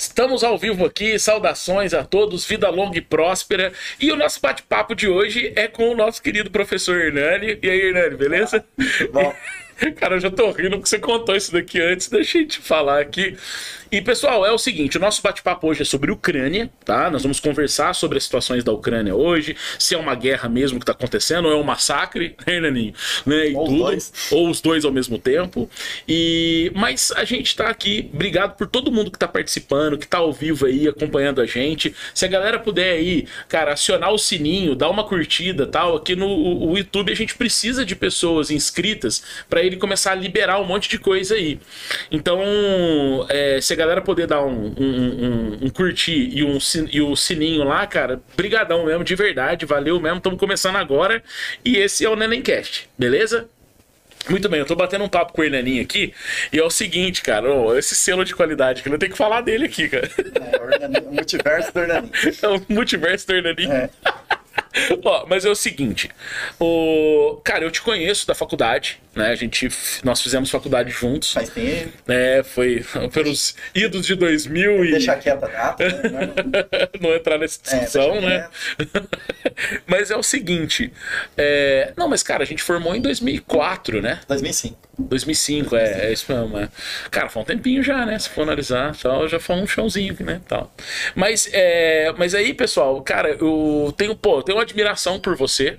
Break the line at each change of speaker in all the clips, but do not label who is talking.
Estamos ao vivo aqui, saudações a todos, vida longa e próspera. E o nosso bate-papo de hoje é com o nosso querido professor Hernani. E aí, Hernani, beleza?
Bom.
Cara, eu já tô rindo porque você contou isso daqui antes, deixa eu te falar aqui. E pessoal, é o seguinte: o nosso bate-papo hoje é sobre Ucrânia, tá? Nós vamos conversar sobre as situações da Ucrânia hoje, se é uma guerra mesmo que tá acontecendo, ou é um massacre, né, Naninho? Né, e
Ou os
tudo.
dois.
Ou os dois ao mesmo tempo. E Mas a gente tá aqui, obrigado por todo mundo que tá participando, que tá ao vivo aí, acompanhando a gente. Se a galera puder aí, cara, acionar o sininho, dar uma curtida tal, aqui no o YouTube a gente precisa de pessoas inscritas para ele começar a liberar um monte de coisa aí. Então, é, se a galera poder dar um, um, um- um curtir e, um, e o sininho lá, cara, brigadão mesmo, de verdade, valeu mesmo, estamos começando agora. E esse é o Nenemcast, beleza? Muito bem, eu tô batendo um papo com o Hernaninho aqui, e é o seguinte, cara, ó, esse selo de qualidade que eu tenho que falar dele aqui, cara.
É, o multiverso do Hernani.
É o multiverso do Hernaninho.
É.
Ó, mas é o seguinte, o... cara, eu te conheço da faculdade, né? A gente, nós fizemos faculdade juntos,
Faz tempo.
né? Foi pelos idos de 2000 e
Deixa quieta a data. Né?
não entrar nessa discussão,
deixa
né? mas é o seguinte, é... não, mas cara, a gente formou em 2004, né?
2005.
2005, é, é isso mesmo. é. Cara, foi um tempinho já, né? Se for analisar, tal, já foi um chãozinho, né? Tal. Mas, é, mas aí, pessoal, cara, eu tenho, pô, eu tenho uma admiração por você.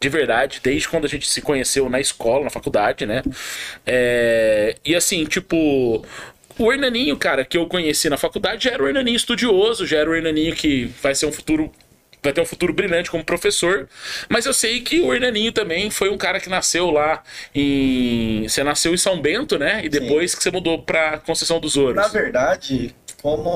De verdade, desde quando a gente se conheceu na escola, na faculdade, né? É, e assim, tipo, o Hernaninho, cara, que eu conheci na faculdade, já era o Hernaninho estudioso, já era o Hernaninho que vai ser um futuro vai ter um futuro brilhante como professor. Mas eu sei que o Hernaninho também foi um cara que nasceu lá em. Você nasceu em São Bento, né? E depois que você mudou pra Conceição dos Ouros.
Na verdade, como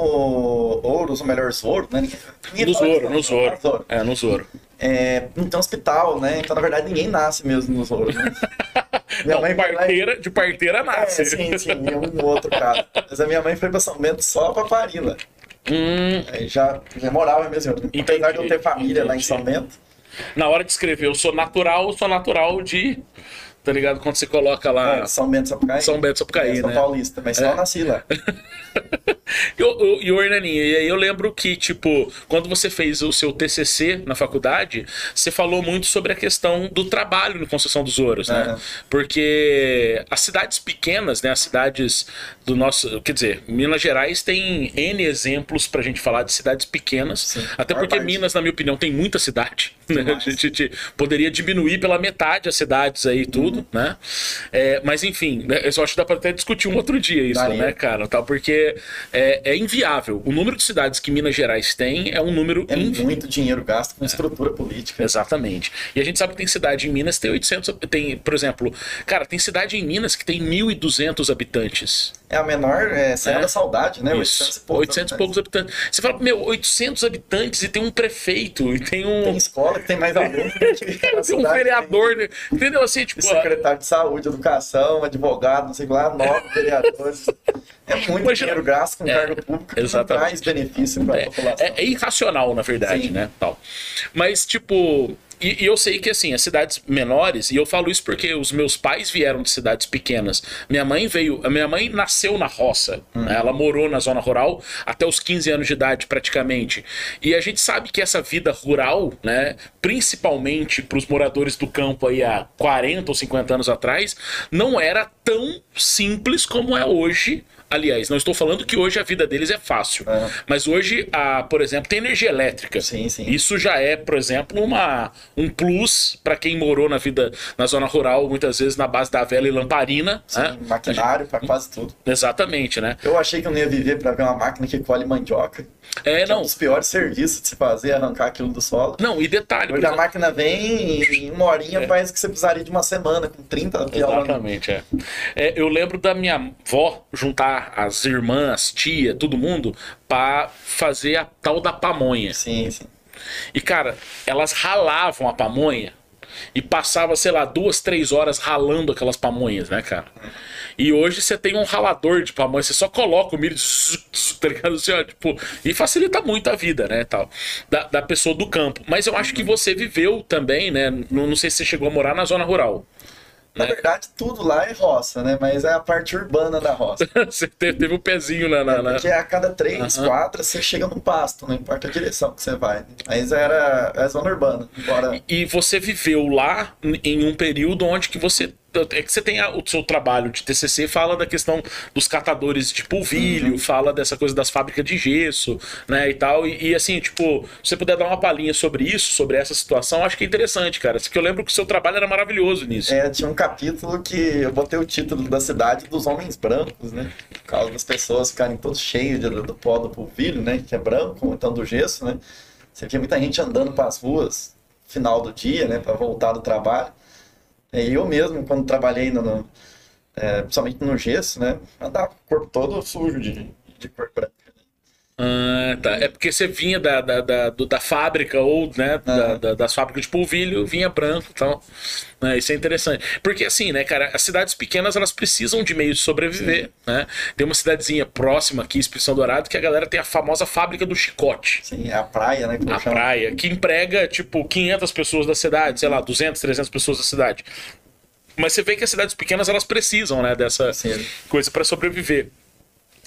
Ouros, ou melhor, Zoro, né? Ninguém,
No Zoro,
isso,
no Zoro.
Zoro.
É, no Zoro.
É, não tem hospital, né? Então, na verdade, ninguém nasce mesmo no Zoro. Né? Minha
Não,
mãe foi lá
parteira, de parteira
É,
nasce.
sim, sim, em um outro caso. Mas a minha mãe foi pra São Bento só pra parir lá.
Hum,
Aí já, já morava mesmo. Apesar de eu ter família lá em
entendi.
São Bento.
na hora de escrever, eu sou natural, eu sou natural de. Tá ligado? Quando você coloca lá.
É, São Bento, Sapucaí.
São Bento, Sapucaí,
é, São
né?
Paulista, mas só nasci lá.
E o- e o Hernaninho, e aí eu lembro que, tipo, quando você fez o seu TCC na faculdade, você falou muito sobre a questão do trabalho no Conceição dos Ouros, né?
Aham.
Porque as cidades pequenas, né, as cidades do nosso, quer dizer, Minas Gerais tem N exemplos pra gente falar de cidades pequenas,
Sim,
até porque
parte.
Minas, na minha opinião, tem muita cidade, né? A gente te- poderia diminuir pela metade as cidades aí e tudo,
Uhum.
né? É, mas enfim, né, eu só acho que dá pra até discutir um outro dia isso,
Daria.
né, cara? Tal, porque é, é inviável. O número de cidades que Minas Gerais tem é um número
É muito dinheiro gasto com estrutura política.
Exatamente. E a gente sabe que tem cidade em Minas que tem 800, tem, por exemplo, cara, tem cidade em Minas que tem 1.200 habitantes.
É a menor é,
É.
da Saudade, né?
Isso.
800 e poucos.
800 e
né?
poucos habitantes. Você fala, meu, 800 habitantes e tem um prefeito e tem um
Tem escola que tem mais alunos que a
tem um vereador, né? entendeu assim, tipo,
Tem secretário de saúde, educação, advogado, não sei lá, nove vereadores. É muito
Imagina-
dinheiro gasto com
É,
cargo público que
exatamente.
traz benefício para a
É,
população.
é- é irracional, na verdade,
Sim.
né? Tal. Mas, tipo. E, e eu sei que, assim, as cidades menores, e eu falo isso porque os meus pais vieram de cidades pequenas. Minha mãe veio. A minha mãe nasceu na roça.
Hum.
né? Ela morou na zona rural até os 15 anos de idade, praticamente. E a gente sabe que essa vida rural, né? Principalmente para os moradores do campo aí há 40 ou 50 anos atrás, não era tão simples como é hoje. Aliás, não estou falando que hoje a vida deles é fácil.
É.
Mas hoje, a, por exemplo, tem energia elétrica.
Sim, sim.
Isso já é, por exemplo, uma, um plus para quem morou na vida na zona rural, muitas vezes na base da vela e lamparina.
Sim,
né?
maquinário para quase tudo.
Exatamente, né?
Eu achei que eu não ia viver para ver uma máquina que colhe mandioca.
É,
que é um
não.
dos piores serviços de se fazer, arrancar aquilo do solo.
Não, e detalhe. por
Hoje a máquina vem em uma horinha
É.
faz o que você precisaria de uma semana, com 30 piolando.
Exatamente, é. É, Eu lembro da minha avó juntar as irmãs, tia, todo mundo, para fazer a tal da pamonha.
Sim, sim.
E, cara, elas ralavam a pamonha e passava, sei lá, duas, três horas ralando aquelas pamonhas, né, cara? E hoje você tem um ralador de pamonha, você só coloca o milho, tá ligado? Assim, ó, tipo, e facilita muito a vida, né, tal, da, da pessoa do campo. Mas eu acho que você viveu também, né, não, não sei se você chegou a morar na zona rural.
Na
né?
verdade, tudo lá é roça, né? Mas é a parte urbana da roça.
Você te- teve um pezinho na. na, na-
Porque a cada três,
Aham.
quatro, você chega num pasto, não importa a direção que você vai. Mas era a zona urbana, embora...
E você viveu lá em um período onde que você. É que você tem a- o seu trabalho de TCC, fala da questão dos catadores de polvilho,
Uhum.
fala dessa coisa das fábricas de gesso, né, e tal. E, e, assim, tipo, se você puder dar uma palhinha sobre isso, sobre essa situação, acho que é interessante, cara. Porque eu lembro que o seu trabalho era maravilhoso nisso.
É, tinha um capítulo que eu botei o título da cidade dos homens brancos, né? Por causa das pessoas ficarem todos cheios de- do pó do polvilho, né? Que é branco, então do gesso, né? Você via muita gente andando para as ruas final do dia, né? Para voltar do trabalho. E eu mesmo, quando trabalhei no- é, principalmente no gesso, né? Andava com o corpo todo sujo de, de cor branca.
Ah, tá. É porque você vinha da, da, da, da fábrica ou né, da,
Aham.
da- das fábricas de polvilho, vinha branco então né, Isso é interessante. Porque assim, né, cara, as cidades pequenas elas precisam de meios de sobreviver. Né? Tem uma cidadezinha próxima aqui, Expressão Dourado, que a galera tem a famosa fábrica do chicote.
Sim, é a praia, né?
A
chamo.
praia, que emprega, tipo, 500 pessoas da cidade, sei lá, 200, 300 pessoas da cidade. Mas você vê que as cidades pequenas, elas precisam, né, dessa
Sim.
coisa para sobreviver.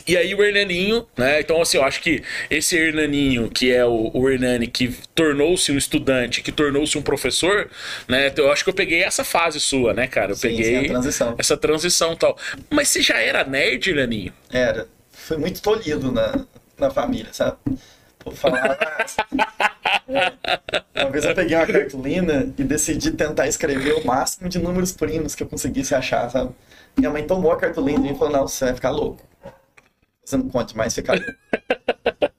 E aí o Hernaninho, né? Então, assim, eu acho que esse Hernaninho, que é o, o Hernani que tornou-se um estudante, que tornou-se um professor, né? Eu acho que eu peguei essa fase sua, né, cara? Eu
Sim,
peguei
sim, transição.
essa transição e tal. Mas você já era nerd, Hernaninho?
Era. Foi muito tolhido na, na família, sabe? Vou falar. É. Uma vez eu peguei uma cartolina e decidi tentar escrever o máximo de números primos que eu conseguisse achar, sabe? Minha mãe tomou a cartolina e falou: Não, você vai ficar louco. Você não conte mais ficar louco.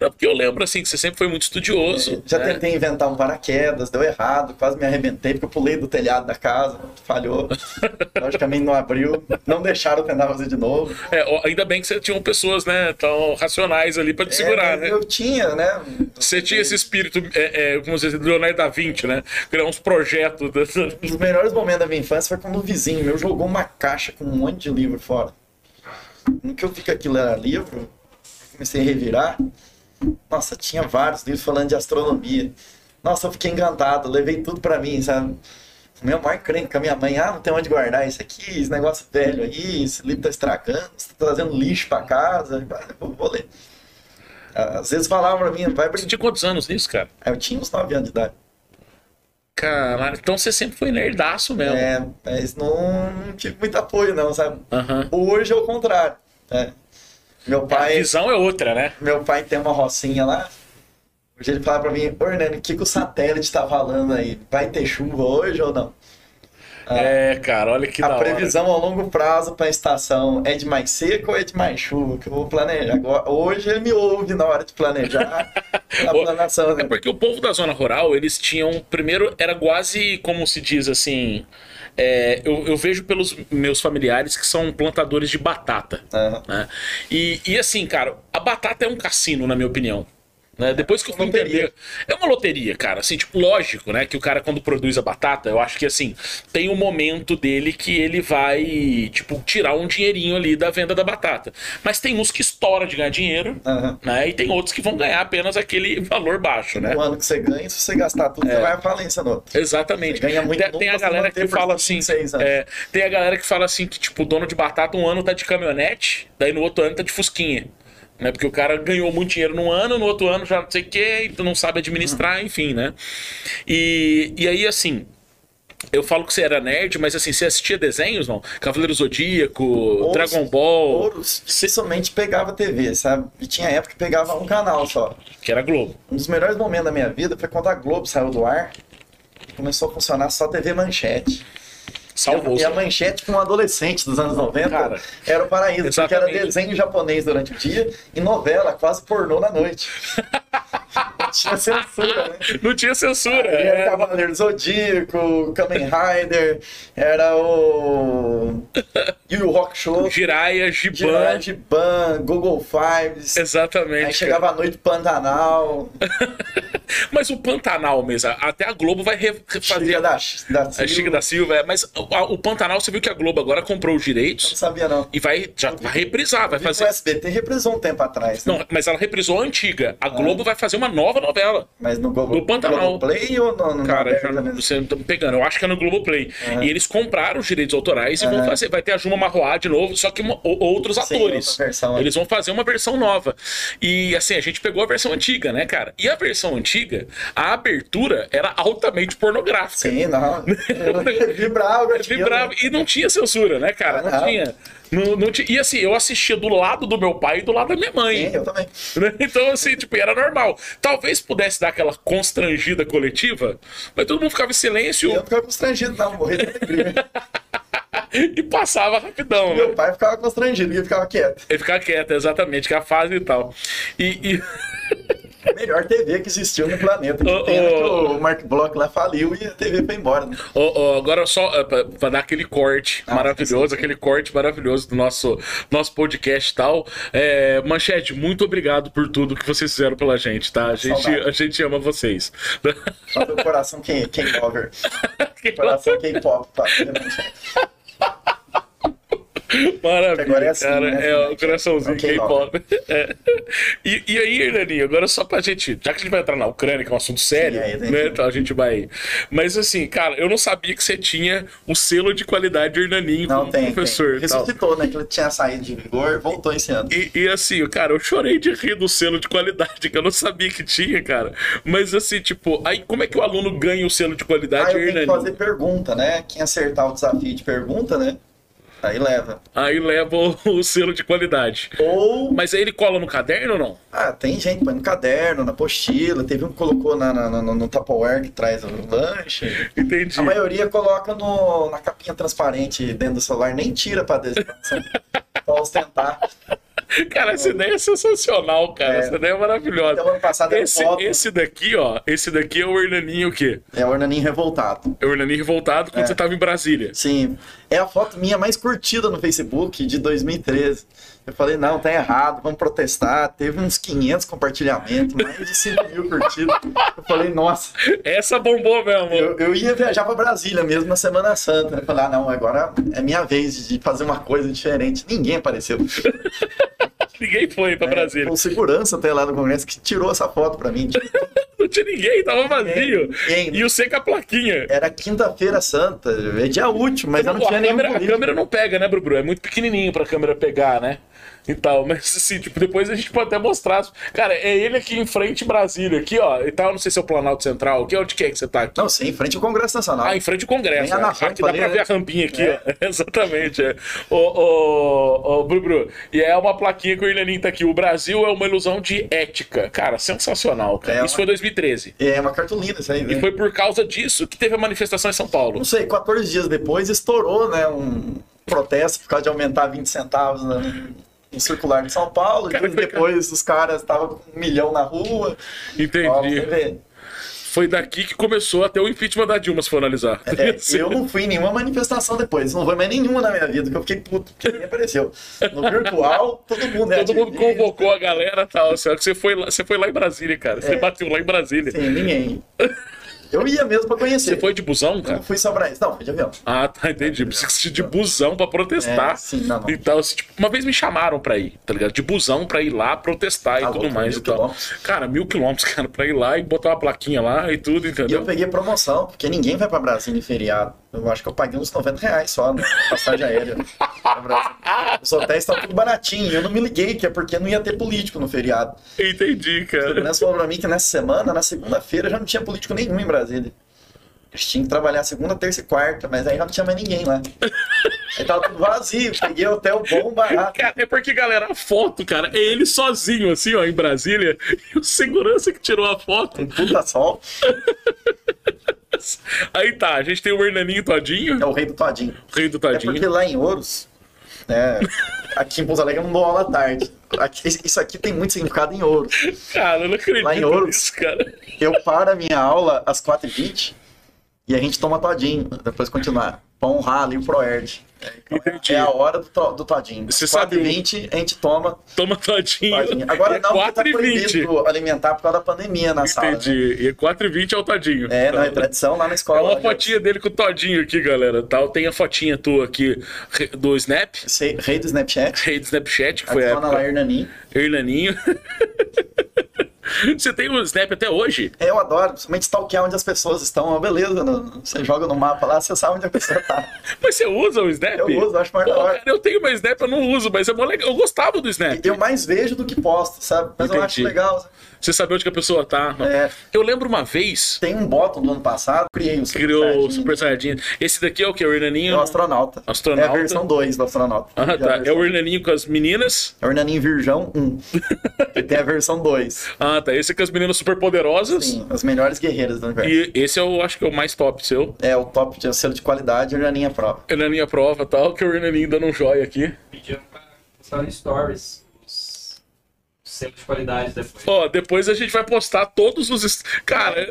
Não, porque eu lembro, assim, que você sempre foi muito estudioso.
Já
né?
tentei inventar um paraquedas, deu errado, quase me arrebentei porque eu pulei do telhado da casa, falhou. Logicamente não abriu, não deixaram eu tentar fazer de novo.
É, ainda bem que você tinha pessoas, né, tão racionais ali pra te segurar,
É,
né?
Eu tinha, né?
Você tinha esse espírito, é, é, como dizer, do Leonardo da Vinci, né? Criar uns projetos.
Um dos melhores momentos da minha infância foi quando o vizinho meu jogou uma caixa com um monte de livro fora. No que eu vi que aquilo era livro, comecei a revirar. Nossa, tinha vários livros falando de astronomia. Nossa, eu fiquei encantado, levei tudo pra mim, sabe? O meu maior crente com a minha mãe, ah, não tem onde guardar isso aqui, esse negócio velho aí, esse livro tá estragando, você tá trazendo lixo pra casa. Eu vou ler. Às vezes falavam pra mim, vai
Você
brincar.
tinha quantos anos nisso, cara?
Eu tinha uns 9 anos de idade.
Caralho, então você sempre foi nerdaço mesmo.
É, mas não, tive muito apoio, não, sabe?
Aham.
Hoje é o contrário. Né? Meu
A
pai,
visão é outra, né? meu
pai tem uma rocinha lá. Hoje ele fala pra mim, ô Hernani, o que, que o satélite tá falando aí? Vai ter chuva hoje ou não?
É, cara, olha que
a
hora.
previsão a longo prazo pra estação é de mais seco ou é de mais chuva? Que eu vou planejar. Agora, hoje ele me ouve na hora de planejar a planação.
É
Né?
porque o povo da zona rural, eles tinham. Primeiro, era quase como se diz assim. É, eu, eu vejo pelos meus familiares que são plantadores de batata.
Aham.
né? E, e assim, cara, a batata é um cassino, na minha opinião. Né? Depois que eu fui entender. É uma loteria, cara. Assim, tipo, lógico, né? Que o cara, quando produz a batata, eu acho que assim, tem um momento dele que ele vai, tipo, tirar um dinheirinho ali da venda da batata. Mas tem uns que estoura de ganhar dinheiro,
Aham.
né? E tem outros que vão ganhar apenas aquele valor baixo, né?
O ano que você ganha, se você gastar tudo,
É.
você vai à falência no outro.
Exatamente.
Você ganha muito
tem, tem a galera que fala assim.
26 anos.
é, tem a galera que fala assim que, tipo, o dono de batata um ano tá de caminhonete, daí no outro ano tá de fusquinha. Né? Porque o cara ganhou muito dinheiro num ano, no outro ano já não sei o que, então não sabe administrar, enfim, né? E, e aí, assim. Eu falo que você era nerd, mas assim, você assistia desenhos, não? Cavaleiro Zodíaco, Dragon Ball,
Ouros dificilmente pegava TV, sabe? E tinha época que pegava um canal só.
que era Globo.
Um dos melhores momentos da minha vida foi quando a Globo saiu do ar e começou a funcionar só TV Manchete.
Salvou.
E a Manchete com um adolescente dos anos 90
Cara,
era o paraíso, porque
exatamente.
era desenho japonês durante o dia e novela quase pornô na noite. tinha censura, né?
Não tinha censura.
Era
é.
Cavaleiro Zodíaco, Kamen Rider, era o. Yu Yu Rock Show,
Jiraiya, Giban.
Jiraiya, Giban, Google Fives.
Exatamente.
Aí
cara.
chegava a noite Pantanal.
Mas o Pantanal mesmo, até a Globo vai re- fazer.
Chica da, da
A Chica da Silva, é, mas o, a- o Pantanal, você viu que a Globo agora comprou os
Não
direitos
sabia, não.
e vai, já vai reprisar, vai
O
fazer.
SBT reprisou um tempo atrás, né?
Não, mas ela reprisou a antiga. A Globo vai fazer uma nova novela.
Mas no Globo,
No Pantanal.
Play ou no, no
Cara, já, você tá me pegando. Eu acho que é no Globoplay.
Aham.
E eles compraram os direitos autorais e vão
Aham.
fazer. Vai ter a Juma Marroá de novo, só que uma- outros
Sim,
atores.
versão, né?
eles vão fazer uma versão nova. E assim, a gente pegou a versão antiga, né, cara? E a versão antiga, a abertura era altamente pornográfica.
Sim, não. Vibrava,
Vibrava.
né?
E não tinha censura, né, cara? Não
não.
tinha. Não, não tinha. E assim, eu assistia do lado do meu pai e do lado da minha mãe.
Sim, eu também.
né? Então, assim, tipo, era normal. Talvez pudesse dar aquela constrangida coletiva, mas todo mundo ficava em silêncio
Eu não ficava constrangido, não. Morri de alegria.
e passava rapidão,
Meu
né?
pai ficava constrangido e ficava quieto.
Ele ficava quieto, exatamente, que é a fase e tal. E. e-
melhor TV que existiu no planeta.
Ô.
que o Mark Block lá faliu e a TV foi embora. Né?
Ó, agora só é, pra dar aquele corte
Ah,
maravilhoso, aquele corte maravilhoso do nosso, nosso podcast e tal. É, Manchete, muito obrigado por tudo que vocês fizeram pela gente, tá? A gente,
Saudade.
a gente ama vocês.
Só o coração quem, quem cover. Coração quem pop. Tá?
Maravilha,
Agora é assim,
cara.
né?
É o coraçãozinho
Ok,
K-pop. É. E, e aí, Hernaninho, agora só pra gente. Já que a gente vai entrar na Ucrânia, que é um assunto sério,
Sim, tem
né?
que-
Então a gente vai. Mas assim, cara, eu não sabia que você tinha o selo de qualidade Hernaninho
Não,
como
tem.
professor.
tem. Ressuscitou, né? Que ele tinha saído de vigor, voltou esse ano.
E, e assim, cara, eu chorei de rir do selo de qualidade, que eu não sabia que tinha, cara. Mas assim, tipo, aí como é que o aluno ganha o selo de qualidade
Aí eu tenho que
Hernaninho?
fazer pergunta, né? Quem acertar o desafio de pergunta, né? Aí leva.
Aí leva o, o selo de qualidade.
Ou.
Mas aí ele cola no caderno ou não?
Ah, tem gente põe no caderno, na apostila. Teve um que colocou na, na- na- no Tupperware que traz o lanche.
Entendi.
A maioria coloca no, na capinha transparente dentro do celular, nem tira pra desenvolver, pra ostentar.
Cara, essa ideia é sensacional, cara.
É.
Essa ideia é maravilhosa.
Então, ano passado
Esse,
foto.
esse daqui, ó, esse daqui é o Hernaninho o quê?
É o Hernaninho revoltado.
É o Hernaninho revoltado quando
É.
você tava em Brasília.
Sim, é a foto minha mais curtida no Facebook de 2013. Eu falei, não, tá errado, vamos protestar. Teve uns 500 compartilhamentos, mais de 5 mil curtidas. Eu falei, nossa,
Essa bombou mesmo.
eu, eu ia viajar pra Brasília mesmo na Semana Santa. Eu falei, ah, não, agora é minha vez de fazer uma coisa diferente. Ninguém apareceu.
Ninguém foi pra
É,
Brasília.
o segurança até lá no Congresso que tirou essa foto pra mim.
Não tinha ninguém, tava vazio.
Ninguém.
E o C com a plaquinha.
Era quinta-feira santa, é dia útil, mas eu não
Pô,
tinha
a, câmera, a câmera não pega, né, Brubru? É muito pequenininho pra câmera pegar, né? E tal, mas assim, tipo, depois a gente pode até mostrar. Cara, é ele aqui em frente Brasília, aqui, ó. E tal, não sei se é o Planalto Central, aqui onde que é que você tá aqui?
Não, sim, em frente ao Congresso Nacional.
Ah, em frente ao Congresso. Né? Aqui dá
ali,
pra
né?
ver a rampinha aqui,
É.
ó. Exatamente. É. Ô, ô, ô, Brubru, e é uma plaquinha que o Irlaninho tá aqui. O Brasil é uma ilusão de ética. Cara, sensacional, cara.
É
Isso
uma-
foi em 2013.
É uma cartolina isso aí,
E
né?
foi por causa disso que teve a manifestação em São Paulo.
não sei, 14 dias depois estourou, né, um protesto por causa de aumentar 20 centavos no, no circular de São Paulo.
Cara,
depois os caras estavam com um milhão na rua. Ó,
Entendi.
vê.
Foi daqui que começou até o impeachment da Dilma, se for analisar.
É, eu não fui em nenhuma manifestação depois, não foi mais nenhuma na minha vida, que eu fiquei puto, porque ninguém apareceu. No virtual, todo mundo é
Todo mundo convocou a galera e tal. Você foi, lá, você foi lá em Brasília, cara. Você
É.
bateu lá em Brasília.
Sim, ninguém. Eu ia mesmo pra conhecer.
Você foi de busão,
Eu
cara?
não fui só pra isso. Não, foi de avião.
Ah, tá, entendi. Precisa de busão pra protestar.
É, sim, não, não.
Então, assim, tipo, uma vez me chamaram pra ir, tá ligado? De busão pra ir lá protestar e
Tá
tudo
louco,
mais
mil
e
quilômetros.
Cara, mil quilômetros, cara, pra ir lá e botar uma plaquinha lá e tudo,
E eu
entendeu?
peguei promoção, porque ninguém vai pra Brasília em feriado. Eu acho que eu paguei uns 90 reais só na passagem aérea. Os hotéis estavam tudo baratinho. Eu não me liguei, que é porque não ia ter político no feriado.
Entendi,
O
cara.
segurança falou pra mim que nessa semana, na segunda-feira, já não tinha político nenhum em Brasília. Eles tinham que trabalhar segunda, terça e quarta, mas aí já não tinha mais ninguém lá. Aí tava tudo vazio. Peguei hotel bom, barato.
Cara, é porque, galera, a foto, cara, é ele sozinho, assim, ó, em Brasília, e o segurança que tirou a foto.
Um puta sol.
Aí tá, a gente tem o Hernaninho todinho,
É o rei do todinho.
o rei do
É porque
todinho.
lá em Ouros, né, aqui em Pouso Alegre eu não dou aula à tarde. Aqui- isso aqui tem muito significado em Ouros.
Cara, eu não acredito
Lá em Ouros.
nisso, cara.
Eu paro a minha aula às 4h20 e a gente toma todinho, depois continuar. Pra honrar ali o ProErd.
Entendi.
É a hora do, to- do todinho.
Você
4
sabe-
e 20 a gente toma
Toma todinho.
todinho. Agora
é
não, porque tá
4 e 20.
proibido alimentar por causa da pandemia na sala. né?
Entendi. E 4 e 20 é o todinho.
É, não, é tradição lá na
É
escola.
uma
já-
fotinha dele com o Todinho aqui, galera. Tal. Tem a fotinha tua aqui do Snap,
Sei- Rei do Snapchat.
rei do Snapchat, que
A
foi a
dona lá,
época.
Hernanin.
Hernaninho. Você tem o Snap até hoje?
É, Eu adoro, principalmente stalkear onde as pessoas estão. Ó, Beleza, no- você joga no mapa lá, você sabe onde a pessoa tá.
Mas você usa o Snap?
Eu uso, acho mais
Pô,
da hora.
cara, eu tenho meu Snap, eu não uso, mas é legal. Eu gostava do Snap.
Eu mais vejo do que posto, sabe? Mas eu acho
Entendi.
legal.
Você saber onde que a pessoa tá.
É.
Eu lembro uma vez,
Tem um bottom do ano passado, criei um
criou o
Saiyajin.
Super Saiyajin. Esse daqui é o que? O
É
Hernaninho?
o astronauta.
Astronauta.
É a versão 2 do astronauta.
Ah, tá. É
versão-
o Hernaninho com as meninas.
É o Hernanin Virgão 1. e tem a versão 2.
Ah, tá. Esse é com as meninas super poderosas.
Sim, as melhores guerreiras do universo.
E esse eu acho que é o mais top seu.
É o top de selo de qualidade, Hernanin é prova.
Hernaninho a prova e tal, que o Hernaninho dando um joia aqui.
Pediram pra postar Stories os selos de qualidade depois.
Ó, depois a gente vai postar todos os. Cara,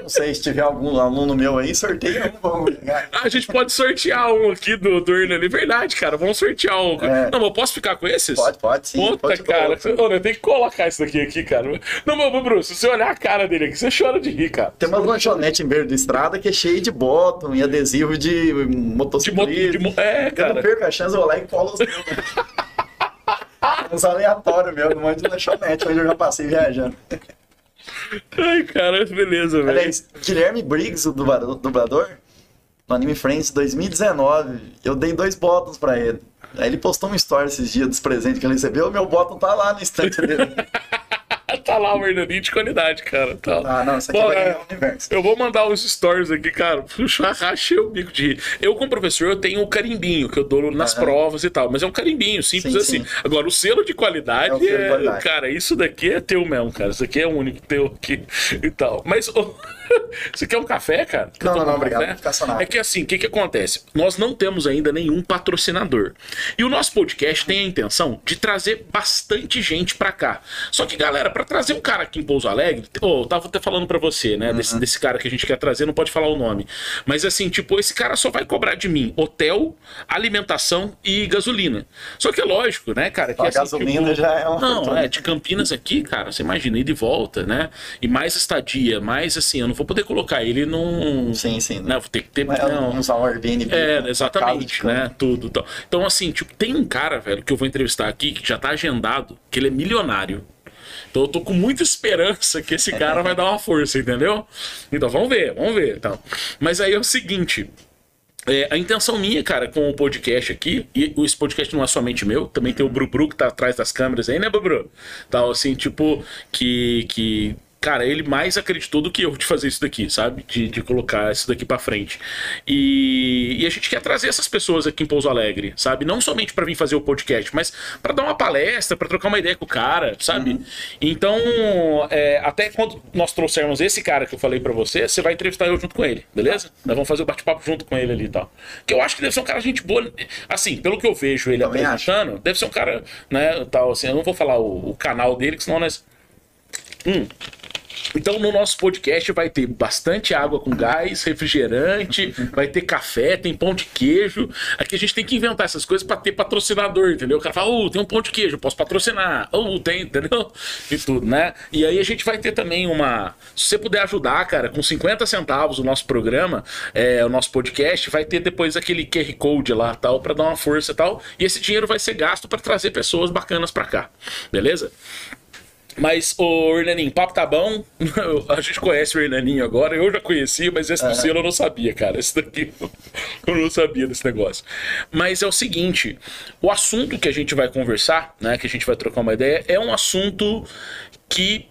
Não sei se tiver algum aluno meu aí, sorteia um, vamos ligar.
a gente pode sortear um aqui do, do Hernaninho. Verdade, cara. Vamos sortear um.
É.
Não, mas eu posso ficar com esses?
Pode, pode sim.
Puta,
pode
cara. Olha, tem que colocar isso daqui aqui, cara. Não, mas, Bruno, se você olhar a cara dele aqui, você chora de rir, cara.
Tem uma lanchonete em beira da estrada que é cheia de bottom e adesivo de
De moto. De mo... É,
Eu não
cara.
perco a chance, eu vou lá e colo os meus. Uns aleatórios mesmo, um monte de lanchonete onde eu já passei viajando.
Ai, cara, beleza, velho.
Aliás, Guilherme Briggs, o dublador, no Anime Friends 2019, eu dei dois bottoms pra ele. Aí ele postou um story esses dias dos presentes que ele recebeu, meu bottom tá lá no estante dele.
tá lá o Hernaninho de qualidade, cara. Tá.
Ah, não, isso aqui
Pô,
vai
é.
o universo.
Eu vou mandar os stories aqui, cara. Puxa, rachei o bico de rir. Eu, como professor, eu tenho o carimbinho que eu dou nas
Aham.
provas e tal. Mas é um carimbinho, simples
Sim,
assim.
sim.
Agora, o selo de qualidade
É
é.
de qualidade.
Cara, isso daqui é teu mesmo, cara. Isso aqui é único teu aqui e tal. Mas. ô, Você quer um café, cara? Quer
Não, não, não,
um
obrigado.
É que assim, o que, que acontece? Nós não temos ainda nenhum patrocinador. E o nosso podcast tem a intenção de trazer bastante gente pra cá. Só que, galera, pra trazer um cara aqui em Pouso Alegre, ô, eu tava até falando pra você, né?
Uhum.
Desse, desse cara que a gente quer trazer, não pode falar o nome. Mas assim, tipo, esse cara só vai cobrar de mim hotel, alimentação e gasolina. Só que é lógico, né, cara? Que
A
assim,
gasolina
tipo,
já é uma
Não, é, de Campinas aqui, cara, você imagina, ir de volta, né? E mais estadia, mais assim, eu não vou poder colocar ele num.
Sim, sim.
Né? Vou ter que ter.
Não é
não.
usar um Airbnb.
É,
casa
exatamente, né? Tudo. Então, então, assim, tipo, tem um cara, velho, que eu vou entrevistar aqui, que já tá agendado, que ele é milionário. Então eu tô com muita esperança que esse cara vai dar uma força, entendeu? Então vamos ver, vamos ver. Então. Mas aí é o seguinte. é, a intenção minha, cara, com o podcast aqui, e esse podcast não é somente meu, também tem o Brubru que tá atrás das câmeras aí, né, Brubru? Tal, assim, tipo, que, que cara, ele mais acreditou do que eu de fazer isso daqui, sabe? De, de colocar isso daqui pra frente. E, e a gente quer trazer essas pessoas aqui em Pouso Alegre, sabe? Não somente pra vir fazer o podcast, mas pra dar uma palestra, pra trocar uma ideia com o cara, sabe? Então, é, até quando nós trouxermos esse cara que eu falei pra você, você vai entrevistar eu junto com ele, beleza? Nós vamos fazer o bate-papo junto com ele ali e tal. Que eu acho que deve ser um cara gente boa. Assim, pelo que eu vejo ele
Também
apresentando, deve ser um cara, né, tal, assim, eu não vou falar o, o canal dele, que senão nós. Hum. Então, no nosso podcast vai ter bastante água com gás, refrigerante, vai ter café, tem pão de queijo. Aqui a gente tem que inventar essas coisas para ter patrocinador, entendeu? O cara fala, ô, tem um pão de queijo, posso patrocinar. Ô, tem, entendeu? E tudo, né? E aí a gente vai ter também uma. Se você puder ajudar, cara, com 50 centavos o nosso programa, é, o nosso podcast, vai ter depois aquele QR Code lá, tal, para dar uma força e tal. E esse dinheiro vai ser gasto para trazer pessoas bacanas para cá, beleza? Mas, o Hernaninho, papo tá bom. A gente conhece o Hernaninho agora. Eu já conhecia, mas esse do selo eu não sabia, cara. Esse daqui eu não sabia desse negócio. Mas é o seguinte: o assunto que a gente vai conversar, né? Que a gente vai trocar uma ideia, é um assunto que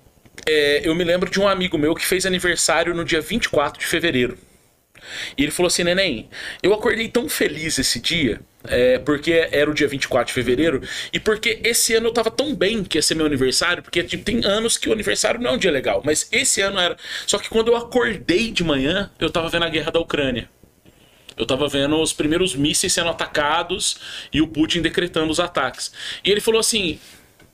é, eu me lembro de um amigo meu que fez aniversário no dia 24 de fevereiro. E ele falou assim: Neném, eu acordei tão feliz esse dia, é, porque era o dia 24 de fevereiro, e porque esse ano eu tava tão bem que ia ser meu aniversário, porque tipo, tem anos que o aniversário não é um dia legal, mas esse ano era. Só que quando eu acordei de manhã, eu tava vendo a guerra da Ucrânia. Eu tava vendo os primeiros mísseis sendo atacados e o Putin decretando os ataques. E ele falou assim: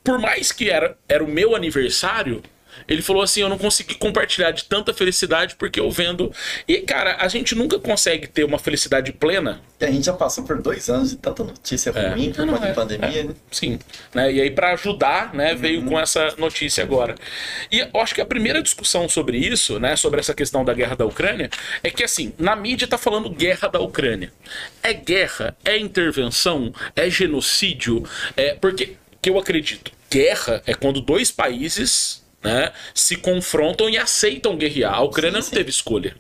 por mais que era, era o meu aniversário, Ele falou assim: eu não consegui compartilhar de tanta felicidade porque eu vendo. E, cara, a gente nunca consegue ter uma felicidade plena.
E a gente já passou por dois anos de tanta notícia
É.
ruim por
é,
da pandemia,
é.
né?
Sim. Né? E aí, para ajudar, né, veio com essa notícia agora. E eu acho que a primeira discussão sobre isso, né, sobre essa questão da guerra da Ucrânia, é que assim, na mídia tá falando guerra da Ucrânia. É guerra? É intervenção? É genocídio? É porque que eu acredito, guerra é quando dois países né, se confrontam e aceitam guerrear. A Ucrânia
Sim,
não
sim.
teve escolha.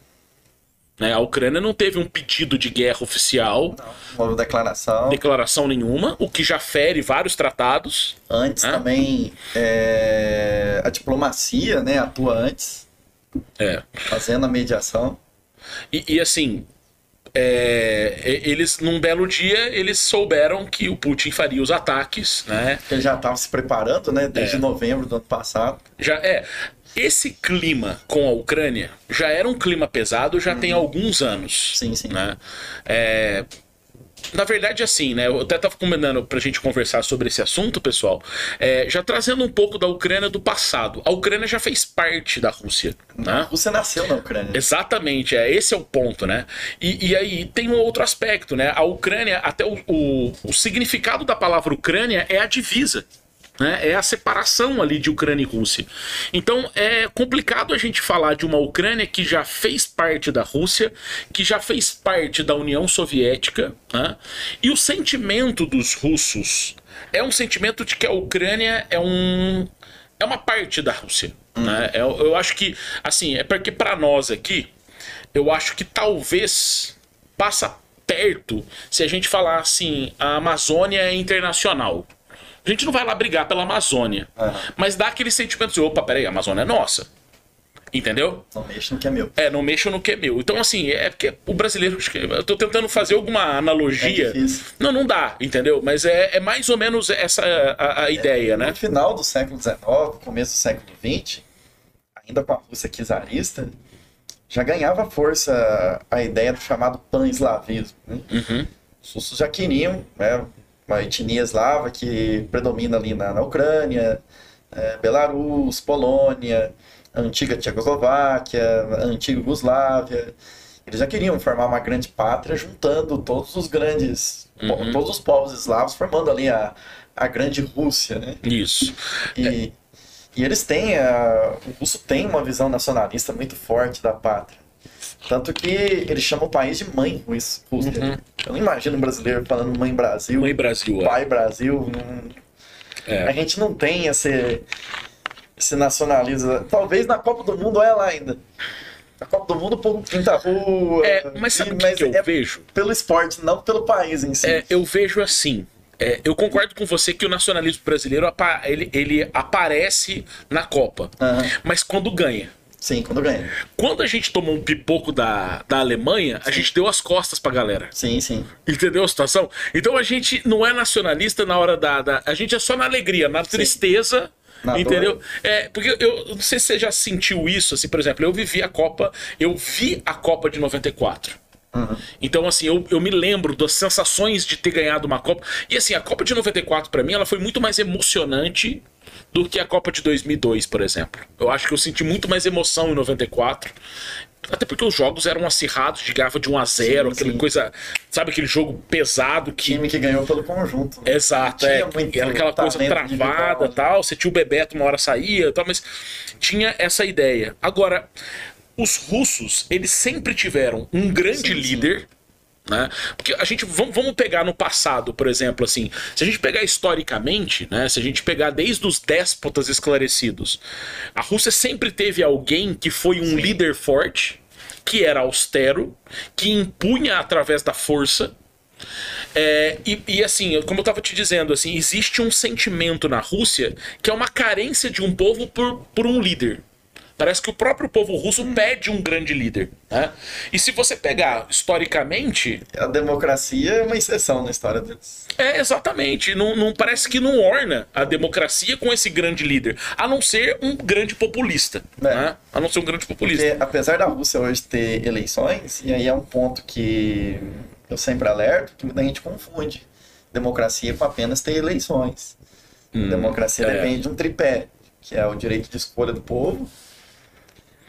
Né? A Ucrânia não teve um pedido de guerra oficial,
Não houve declaração.
declaração nenhuma, o que já fere vários tratados.
Antes
Hã?
também é, a diplomacia, né, atua antes,
É.
fazendo a mediação.
E, e, assim, é, eles, num belo dia, eles souberam que o Putin faria os ataques, né?
Ele já estava se preparando, né, desde
É.
novembro do ano passado.
Já é. Esse clima com a Ucrânia já era um clima pesado já tem alguns anos.
Sim, sim.
Né? É, na verdade, assim, né? Eu até tava combinando pra gente conversar sobre esse assunto, pessoal. É, já trazendo um pouco da Ucrânia do passado. A Ucrânia já fez parte da Rússia.
A
Né?
Rússia nasceu na Ucrânia.
Exatamente, é, esse é o ponto, né? E, e aí tem um outro aspecto, né? A Ucrânia, até o, o, o significado da palavra Ucrânia é a divisa. Né? É a separação ali de Ucrânia e Rússia. Então é complicado a gente falar de uma Ucrânia que já fez parte da Rússia, que já fez parte da União Soviética, né? e o sentimento dos russos é um sentimento de que a Ucrânia é um é uma parte da Rússia. Né? Eu, eu acho que, assim, é porque para nós aqui, eu acho que talvez passa perto se a gente falar assim, a Amazônia é internacional. A gente não vai lá brigar pela Amazônia,
Aham.
mas dá aquele sentimento de, opa, peraí, a Amazônia é nossa. Entendeu?
Não mexe no que é meu.
É, não mexam no que é meu. Então, assim, é porque o brasileiro. Eu tô tentando fazer alguma analogia.
É
não, não dá, entendeu? Mas é, é mais ou menos essa a, a ideia, né?
No final do século XIX, começo do século XX, ainda com a Rússia czarista, já ganhava força a ideia do chamado pan-eslavismo. né?
Uhum.
Os russos já queriam né, uma etnia eslava que predomina ali na, na Ucrânia, eh, Belarus, Polônia, antiga Tchecoslováquia, a antiga Yugoslávia. Eles já queriam formar uma grande pátria juntando todos os grandes,
Uhum.
todos os povos eslavos, formando ali a, a grande Rússia, né?
Isso.
E, e eles têm, a, o russo tem uma visão nacionalista muito forte da pátria. Tanto que eles chamam o país de mãe Rússia.
Uhum.
Eu não imagino um brasileiro falando mãe Brasil,
Mãe Brasil, é.
pai Brasil. não-
É.
A gente não tem esse, esse nacionalismo. Talvez na Copa do Mundo é lá ainda. Na Copa do Mundo o povo pinta a rua.
É, mas sabe
e-
o que, que eu
é
vejo?
pelo esporte, não pelo país em si.
É, eu vejo assim. é, eu concordo com você que o nacionalismo brasileiro ele, ele aparece na Copa,
Aham.
mas quando ganha.
Sim, quando ganha.
Quando a gente tomou um pipoco da, da Alemanha, a gente deu as costas pra galera.
Sim, sim.
Entendeu a situação? Então a gente não é nacionalista na hora da. da- a gente é só na alegria, na tristeza.
Na
entendeu?
dor.
É, porque eu, eu não sei se você já sentiu isso, assim, por exemplo, eu vivi a Copa, eu vi a Copa de 94.
Uhum.
Então, assim, eu, eu me lembro das sensações de ter ganhado uma Copa. E, assim, a Copa de 94, pra mim, ela foi muito mais emocionante do que a Copa de 2002, por exemplo. Eu acho que eu senti muito mais emoção em 94. Até porque os jogos eram acirrados, de garrafa de 1 a 0
Sim,
aquela
sim.
coisa, sabe, aquele jogo pesado que
time que ganhou pelo conjunto. né?
Exato, é. Era aquela coisa travada tal. Você tinha o Bebeto, uma hora saía tal, mas tinha essa ideia. Agora, os russos, eles sempre tiveram um grande
sim.
líder. Né? Porque a gente vamos, vamos pegar no passado, por exemplo, assim, se a gente pegar historicamente, né, se a gente pegar desde os déspotas esclarecidos, a Rússia sempre teve alguém que foi um líder forte, que era austero, que impunha através da força, é, e, e, assim, como eu tava te dizendo, assim, existe um sentimento na Rússia que é uma carência de um povo por, por um líder. Parece que o próprio povo russo pede um grande líder. Né? E se você pegar historicamente,
A democracia é uma exceção na história deles.
é exatamente. Não, não parece que não orna a democracia com esse grande líder. A não ser um grande populista.
É.
Né? A não ser um grande populista.
Porque apesar da Rússia hoje ter eleições, e aí é um ponto que eu sempre alerto, que muita gente confunde democracia com apenas ter eleições. democracia
é.
depende de um tripé, que é o direito de escolha do povo,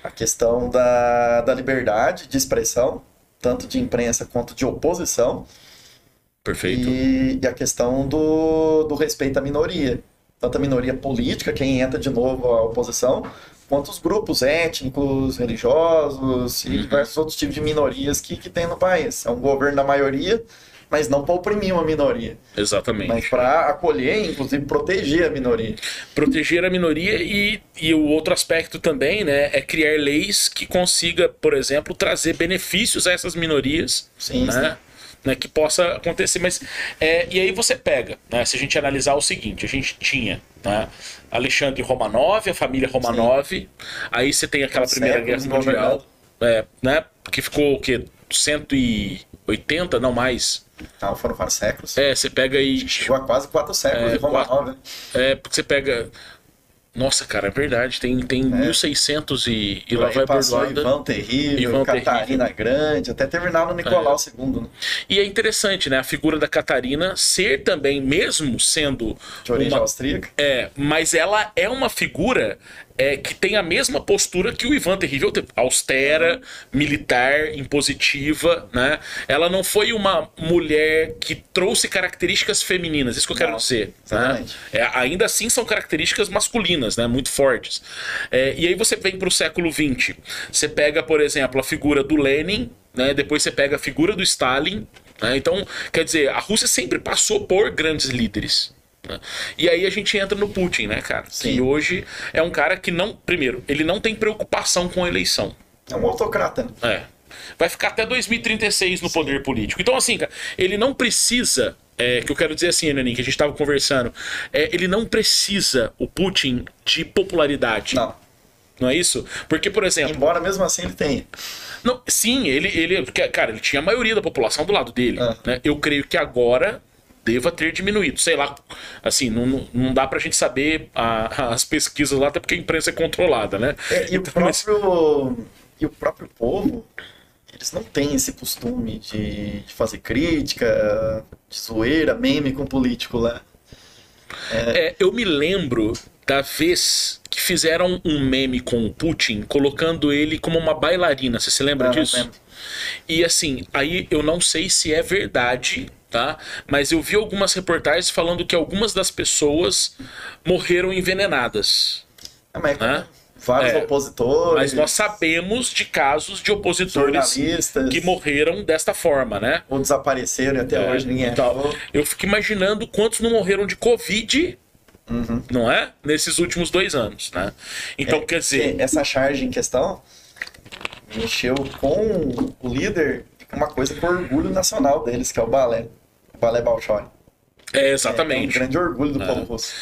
a questão da, da liberdade de expressão, tanto de imprensa quanto de oposição,
Perfeito.
e, e a questão do, do respeito à minoria, tanto a minoria política, quem entra de novo à oposição, quanto os grupos étnicos, religiosos e diversos outros tipos de minorias que, que tem no país. É um governo da maioria, mas não para oprimir uma minoria,
Exatamente.
mas para acolher e, inclusive, proteger a minoria.
proteger a minoria e, e o outro aspecto também, né, é criar leis que consiga, por exemplo, trazer benefícios a essas minorias,
Sim,
né, né, que possa acontecer. Mas é, e aí você pega, né, se a gente analisar o seguinte, a gente tinha né, Alexandre Romanov, a família Romanov, aí você tem aquela
Um
Primeira Guerra Mundial, é, né, que ficou o quê? 180, não mais.
Então, foram vários séculos.
É, você pega e
Chegou a quase quatro séculos
É,
de Romanov. né?
É, porque você pega. Nossa, cara, é verdade. Tem, tem 1600 e, e lá
aí
vai Bordoada.
Ivan Terrível,
Ivan
Catarina Grande, até terminar no Nicolau II. Né?
E é interessante, né? A figura da Catarina ser também, mesmo sendo.
De origem
uma-
austríaca.
É, mas ela é uma figura é, que tem a mesma postura que o Ivan Terrível teve. Austera, militar, impositiva, né? Ela não foi uma mulher que trouxe características femininas, isso que eu quero
Não,
dizer. Né? É, ainda assim são características masculinas, né? Muito fortes. É, e aí você vem para o século XX. Você pega, por exemplo, a figura do Lenin, né? Depois você pega a figura do Stalin. né? Então, quer dizer, a Rússia sempre passou por grandes líderes. E aí a gente entra no Putin, né, cara? Que
Sim.
hoje é um cara que não. Primeiro, ele não tem preocupação com a eleição.
É um autocrata.
É. Vai ficar até 2036 no poder político. Então, assim, cara, ele não precisa. É, que eu quero dizer assim, Nanin, que a gente estava conversando. É, ele não precisa, o Putin, de popularidade.
Não.
Não é isso? Porque, por exemplo.
Embora mesmo assim ele tenha.
Não, sim, ele, ele. Cara, ele tinha a maioria da população do lado dele.
Ah.
né? Eu creio que agora deva ter diminuído. Sei lá, assim, não, não- dá pra gente saber a- as pesquisas lá, até porque a imprensa é controlada, né?
É, e, o
Então, mas-
próprio, e o próprio povo, eles não têm esse costume de, de fazer crítica, de zoeira, meme com político lá.
É, eu me lembro da vez que fizeram um meme com o Putin, colocando ele como uma bailarina. Você se lembra
Ah,
disso?
lembro.
E assim, aí eu não sei se é verdade, tá? Mas eu vi algumas reportagens falando que algumas das pessoas morreram envenenadas.
É, mas
Né?
vários
É,
opositores,
Mas nós sabemos de casos de opositores que morreram desta forma, né?
ou desapareceram e até
É,
hoje ninguém
então, eu fico imaginando quantos não morreram de Covid,
Uhum.
não é? Nesses últimos dois anos, né? Então,
É,
quer dizer,
que Essa charge em questão mexeu com o líder uma coisa com orgulho nacional deles, que é o balé. O balé Bolshoi.
é
É um
exatamente.
grande orgulho do povo russo.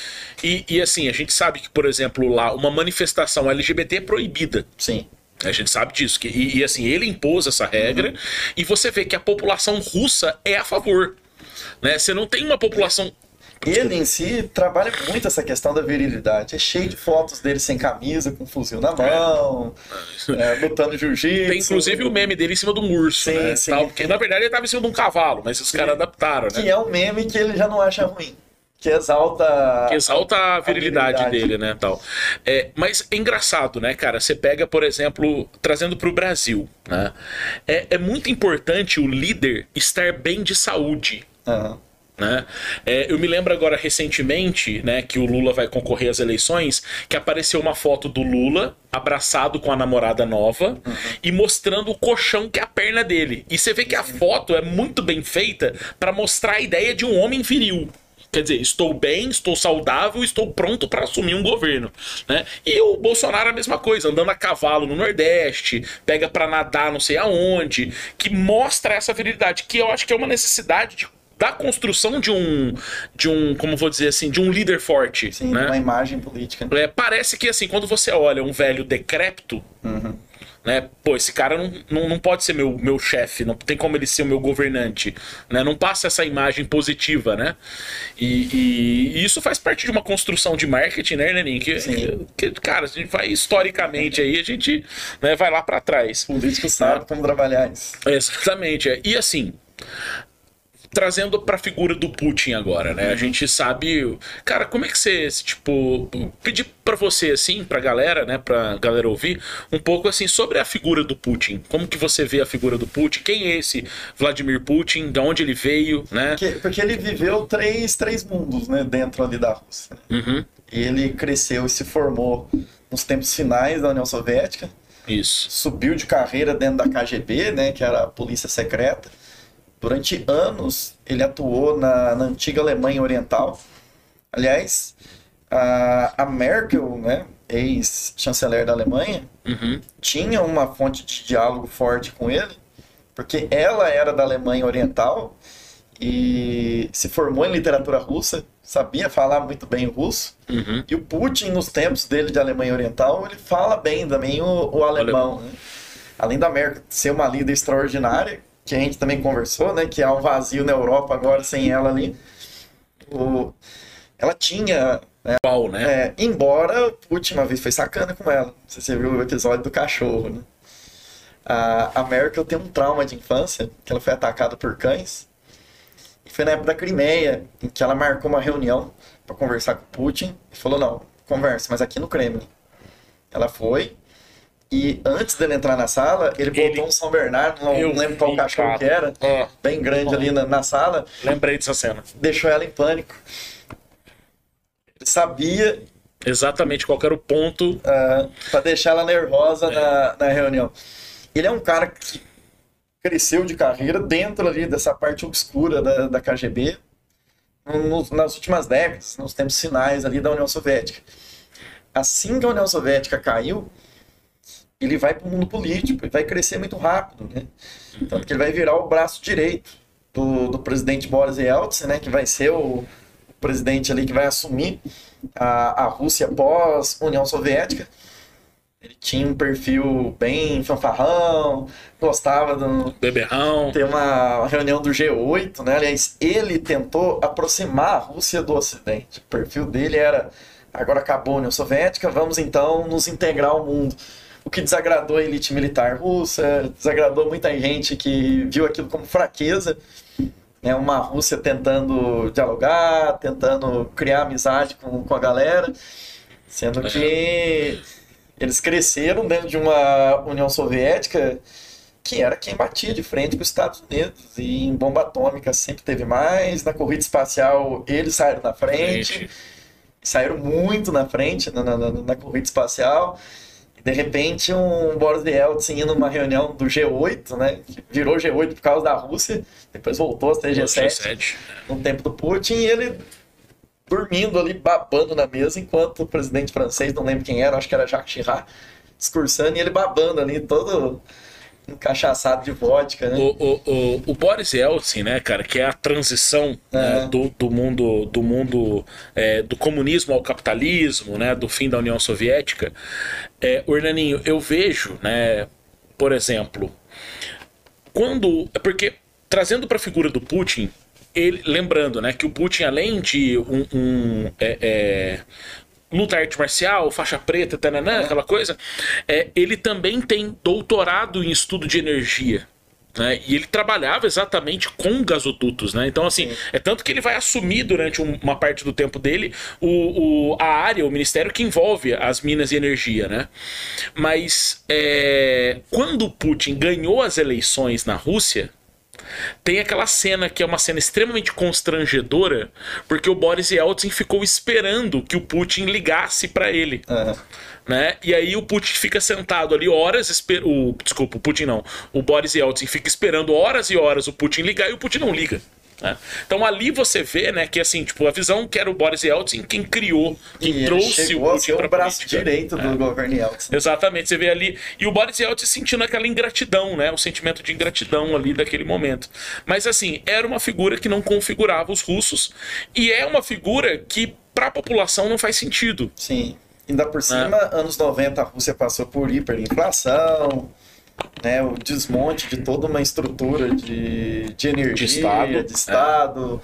E, e assim, a gente sabe que, por exemplo, lá, uma manifestação LGBT é proibida.
Sim.
A gente sabe disso. Que, e, e, assim, ele impôs essa regra e você vê que a população russa é a favor. Né? Você não tem uma população.
Ele em si trabalha muito essa questão da virilidade. É cheio de fotos dele sem camisa, com fuzil na mão, é, lutando jiu-jitsu.
Tem inclusive o meme dele em cima de um urso,
Sim,
né?
sim.
Tal, porque na verdade ele estava em cima de um cavalo, mas os caras adaptaram, né?
Que é um meme que ele já não acha ruim. Que exalta.
que exalta a virilidade,
virilidade.
dele, né, tal. É, mas é engraçado, né, cara? Você pega, por exemplo, trazendo para o Brasil, né? É, é muito importante o líder estar bem de saúde,
Aham.
Né? É, eu me lembro agora recentemente, né, que o Lula vai concorrer às eleições, que apareceu uma foto do Lula abraçado com a namorada nova e mostrando o colchão que é a perna dele. E você vê que a foto é muito bem feita para mostrar a ideia de um homem viril. Quer dizer, estou bem, estou saudável, estou pronto para assumir um governo, né? E o Bolsonaro é a mesma coisa, andando a cavalo no Nordeste, pega para nadar não sei aonde, que mostra essa virilidade, que eu acho que é uma necessidade de da construção de um de um como vou dizer assim de um líder forte
Sim,
né?
uma imagem política.
É, parece que assim quando você olha um velho decrépito
Uhum.
né pô esse cara não, não, não pode ser meu, meu chefe não tem como ele ser o meu governante né não passa essa imagem positiva né e, e- e isso faz parte de uma construção de marketing né Neninho? que,
Sim.
que cara a gente vai historicamente aí a gente né, vai lá para trás
O político sabe como trabalhar isso.
Exatamente. é. E assim, trazendo pra figura do Putin agora, né? A gente sabe. Cara, como é que você, tipo, pedir pra você, assim, pra galera, né, pra galera ouvir, um pouco assim sobre a figura do Putin. Como que você vê a figura do Putin? Quem é esse Vladimir Putin? De onde ele veio, né?
Porque, porque ele viveu três, três mundos, né, dentro ali da Rússia.
Uhum.
Ele cresceu e se formou nos tempos finais da União Soviética,
Isso.
subiu de carreira dentro da KGB, né, que era a polícia secreta. Durante anos ele atuou na, na antiga Alemanha Oriental. Aliás, a, a Merkel, né, ex-chanceler da Alemanha,
Uhum.
tinha uma fonte de diálogo forte com ele, porque ela era da Alemanha Oriental e se formou em literatura russa, sabia falar muito bem o russo.
Uhum.
E o Putin, nos tempos dele de Alemanha Oriental, ele fala bem também o, o alemão. né? Além da Merkel ser uma líder extraordinária, que a gente também conversou, né? Que há um vazio na Europa agora sem ela ali. O... Ela tinha
Qual, né?
é, embora Putin uma vez foi sacana com ela. Se você viu o episódio do cachorro, né? A, a Merkel tem um trauma de infância, que ela foi atacada por cães. E foi na época da Crimeia, em que ela marcou uma reunião para conversar com o Putin. E falou, não, conversa, mas aqui no Kremlin. Ela foi, e antes dele entrar na sala, ele botou
Ele-
um São Bernardo, não
Eu
lembro qual cachorro
cara.
que era,
É,
bem grande ali na, na sala,
lembrei dessa cena.
deixou ela em pânico. Ele sabia
Exatamente qual era o ponto.
para deixar ela nervosa na, na reunião. Ele é um cara que cresceu de carreira dentro ali dessa parte obscura da, da KGB nas últimas décadas, nos tempos finais ali da União Soviética. Assim que a União Soviética caiu, ele vai para o mundo político e vai crescer muito rápido, né? Tanto que ele vai virar o braço direito do, do presidente Boris Yeltsin, né? Que vai ser o, o presidente ali que vai assumir a, a Rússia pós União Soviética. Ele tinha um perfil bem fanfarrão, gostava do,
Beberrão.
ter uma reunião do G8, né? Aliás, ele tentou aproximar a Rússia do Ocidente. O perfil dele era: agora acabou a União Soviética, vamos então nos integrar ao mundo. O que desagradou a elite militar russa, desagradou muita gente que viu aquilo como fraqueza. É uma Rússia tentando dialogar, tentando criar amizade com, com a galera, sendo que eles cresceram dentro de uma União Soviética que era quem batia de frente com os Estados Unidos. E em bomba atômica sempre teve mais, na corrida espacial eles saíram na frente, saíram muito na frente na, na- na corrida espacial. De repente um Boris Yeltsin indo numa reunião do G8, né, que virou G8 por causa da Rússia, depois voltou a ser G7
G7.
no tempo do Putin e ele dormindo ali, babando na mesa, enquanto o presidente francês, não lembro quem era, acho que era Jacques Chirac, discursando e ele babando ali, todo encaixaçado de vodka, né?
O, o, o, o Boris Yeltsin, né, cara, que é a transição né,
É.
do, do mundo do mundo é, do comunismo ao capitalismo, né, do fim da União Soviética. É, Ornaninho, eu vejo, né, por exemplo, quando porque trazendo para a figura do Putin, ele, lembrando, né, que o Putin além de um, um, é, é, luta arte marcial, faixa preta, tananã, aquela coisa, é, ele também tem doutorado em estudo de energia. Né? E ele trabalhava exatamente com gasodutos, né? Então, assim, é tanto que ele vai assumir durante um- uma parte do tempo dele o, o- a área, o ministério que envolve as minas de energia, né? Mas é, quando o Putin ganhou as eleições na Rússia, tem aquela cena que é uma cena extremamente constrangedora, porque o Boris Yeltsin ficou esperando que o Putin ligasse para ele
É.
né? E aí o Putin fica sentado ali horas, esper... o desculpa, o Putin não, o Boris Yeltsin fica esperando horas e horas o Putin ligar e o Putin não liga. Né? Então ali você vê, né, que assim, tipo, a visão que era o Boris Yeltsin quem criou,
E
quem
ele
trouxe o Putin para
o braço
política.
direito do governo Yeltsin.
Exatamente, você vê ali. E o Boris Yeltsin sentindo aquela ingratidão, né? O sentimento de ingratidão ali daquele momento. Mas assim, era uma figura que não configurava os russos e é uma figura que para a população não faz sentido.
Sim. Ainda por
É.
cima, anos 90 a Rússia passou por hiperinflação, né, o desmonte de toda uma estrutura de, de energia,
De Estado,
de Estado,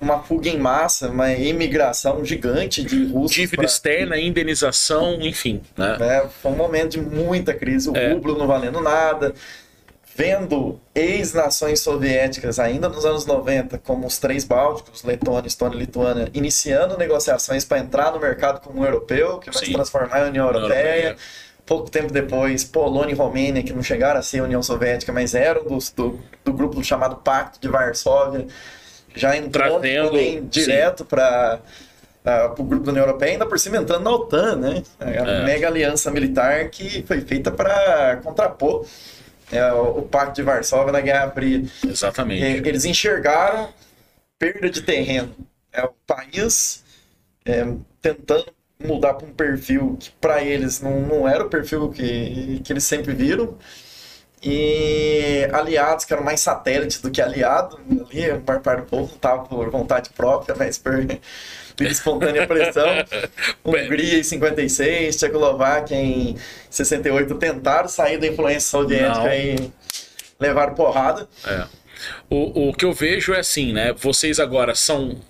uma fuga em massa, uma imigração gigante de russos.
Dívida externa, indenização, enfim, né?
né, foi um momento de muita crise, o
É.
rublo não valendo nada, vendo ex-nações soviéticas ainda nos anos 90, como os três bálticos, Letônia, Estônia e Lituânia, iniciando negociações para entrar no mercado comum europeu, que vai
Sim.
se transformar em União Europeia.
Europeia.
Pouco tempo depois, Polônia e Romênia, que não chegaram a ser União Soviética, mas eram dos- do, do grupo chamado Pacto de Varsóvia, já entrou
Trazendo,
também direto para o grupo da União Europeia, ainda por cima entrando na OTAN, né? A
É.
mega aliança militar que foi feita para contrapor é, o, o Pacto de Varsóvia na Guerra Fria.
Exatamente.
E eles enxergaram perda de terreno. É o país é, tentando mudar para um perfil que para eles não, não era o perfil que, que eles sempre viram. E aliados que eram mais satélites do que aliado, ali a maior parte do povo não estava por vontade própria, mas por e espontânea pressão. Hungria em 56, Tchecoslováquia em 68 tentaram sair da influência soviética
Não.
e levaram porrada.
É. O, o que eu vejo é assim, né? Vocês agora são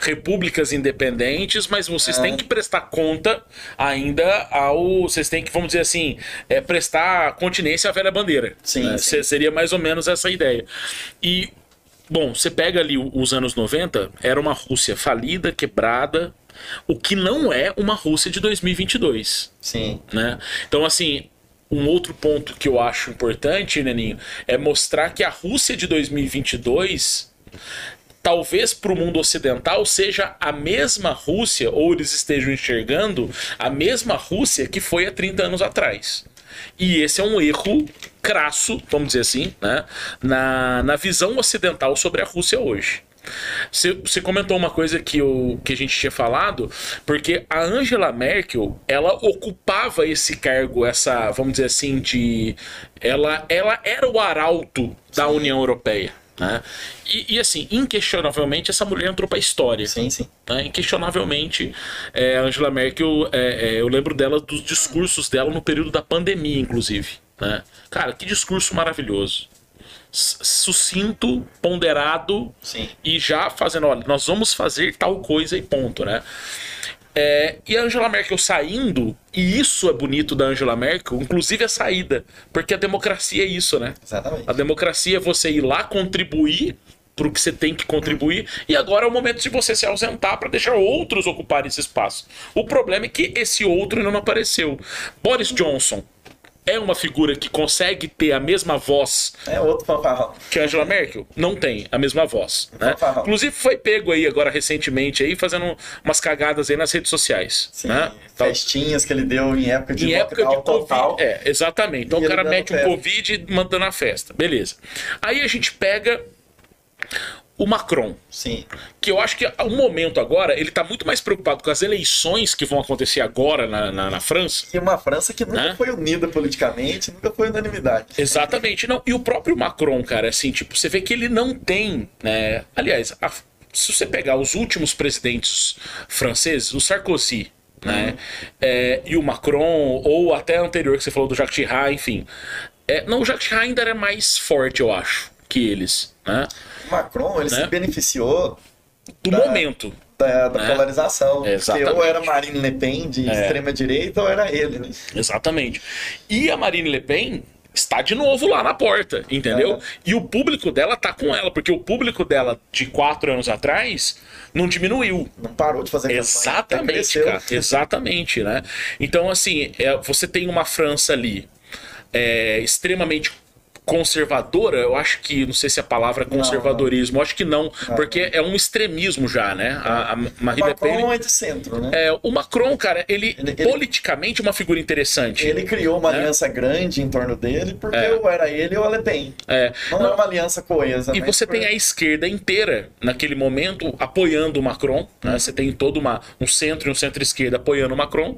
repúblicas independentes, mas vocês
É.
têm que prestar conta ainda ao. Vocês têm que, vamos dizer assim, é, prestar continência à velha bandeira.
Sim,
né?
sim.
Se- Seria mais ou menos essa ideia. E, bom, você pega ali os anos 90, era uma Rússia falida, quebrada, o que não é uma Rússia de 2022
Sim.
né? Então, assim, um outro ponto que eu acho importante, Neninho, é mostrar que a Rússia de 2022, talvez para o mundo ocidental, seja a mesma Rússia, ou eles estejam enxergando a mesma Rússia que foi há 30 anos atrás. E esse é um erro crasso, vamos dizer assim, né? na, na visão ocidental sobre a Rússia hoje. Você, você comentou uma coisa que, eu, que a gente tinha falado, porque a Angela Merkel, ela ocupava esse cargo, essa, vamos dizer assim, de. Ela, ela era o arauto da União Europeia. Né? E, e, assim, inquestionavelmente, essa mulher entrou para a história.
Sim, sim.
né? Inquestionavelmente, é, Angela Merkel, é, é, eu lembro dela dos discursos dela no período da pandemia, inclusive. Né? Cara, que discurso maravilhoso. Sucinto, ponderado
Sim.
e já fazendo, olha, nós vamos fazer tal coisa e ponto, né? É, e a Angela Merkel saindo, e isso é bonito da Angela Merkel, inclusive a saída, porque a democracia é isso, né?
Exatamente.
A democracia é você ir lá contribuir para o que você tem que contribuir e agora é o momento de você se ausentar para deixar outros ocuparem esse espaço. O problema é que esse outro ainda não apareceu. Boris Johnson é uma figura que consegue ter a mesma voz
É outro fanfarrão.
que a Angela Merkel não tem a mesma voz. Né? Inclusive foi pego aí agora recentemente aí fazendo umas cagadas aí nas redes sociais.
Sim.
Né?
Festinhas que ele deu em época de
em época de
lockdown total.
Covid. É, exatamente. Então o cara mete um. Covid e mandando a festa. Beleza. Aí a gente pega o Macron,
Sim.
que eu acho que o momento agora, ele tá muito mais preocupado com as eleições que vão acontecer agora na, na, na França.
E uma França que nunca
Né?
foi unida politicamente, nunca foi unanimidade.
Exatamente. Não, e o próprio Macron, cara, assim, tipo, você vê que ele não tem, né? Aliás, a- se você pegar os últimos presidentes franceses, o Sarkozy, né? é, e o Macron, ou até anterior que você falou do Jacques Chirac, enfim. É, não, o Jacques Chirac ainda era mais forte, eu acho, que eles, né?
O Macron, ele
Né?
se beneficiou
Do
Da-
momento.
da, da
Né?
polarização.
Exatamente.
Porque ou era Marine Le Pen de
É.
extrema direita ou era ele, né?
Exatamente. E a Marine Le Pen está de novo lá na porta, entendeu?
É.
E o público dela tá com ela, porque o público dela de quatro anos atrás não diminuiu.
Não parou de fazer
Exatamente, cara. Exatamente, né? Então, assim, é, você tem uma França ali é, extremamente conservadora, eu acho que, não sei se a palavra é conservadorismo, eu acho que não, porque é um extremismo já, né? A, a
O
Marine Le Pen...
Macron é de centro, né?
É, o Macron, cara, ele,
Ele-
politicamente é uma figura interessante.
Ele criou uma
né?
aliança grande em torno dele, porque
É.
ou era ele ou a Le Pen.
É,
Não,
não,
era uma aliança coesa.
E
mas
você
por-
tem a esquerda inteira, naquele momento, apoiando o Macron. Né? Você tem todo uma, um centro e um centro-esquerda apoiando o Macron.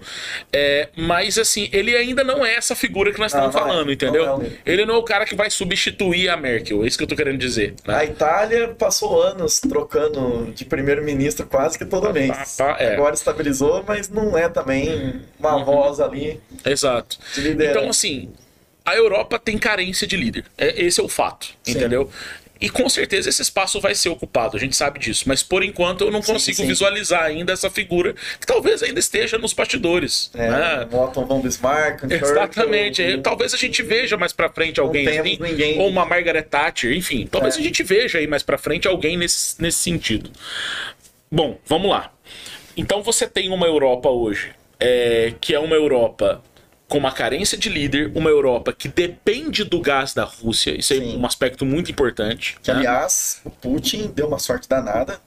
É, mas, assim, ele ainda não é essa figura que nós
Não,
estamos
não é.
falando, entendeu?
Não é ele.
ele não é o cara que vai substituir a Merkel. É isso que eu tô querendo dizer. né?
A Itália passou anos trocando de primeiro-ministro quase que todo mês.
tá, é.
Agora estabilizou, mas não é também uma
Uhum.
voz ali
Exato. Então, assim, a Europa tem carência de líder. É- esse é o fato,
Sim.
entendeu? E com certeza esse espaço vai ser ocupado, a gente sabe disso. Mas por enquanto eu não
Sim,
consigo
sim.
visualizar ainda essa figura que talvez ainda esteja nos bastidores.
É,
né?
Otto von Bismarck,
Exatamente.
Churchill,
É, Talvez a gente veja mais pra frente alguém assim,
ninguém.
ou uma Margaret Thatcher, enfim. Talvez
É.
a gente veja aí mais pra frente alguém nesse, nesse sentido. Bom, vamos lá. Então você tem uma Europa hoje, é, que é uma Europa com uma carência de líder, uma Europa que depende do gás da Rússia. Isso é
Sim.
um aspecto muito importante.
Que,
né?
aliás, o Putin deu uma sorte danada,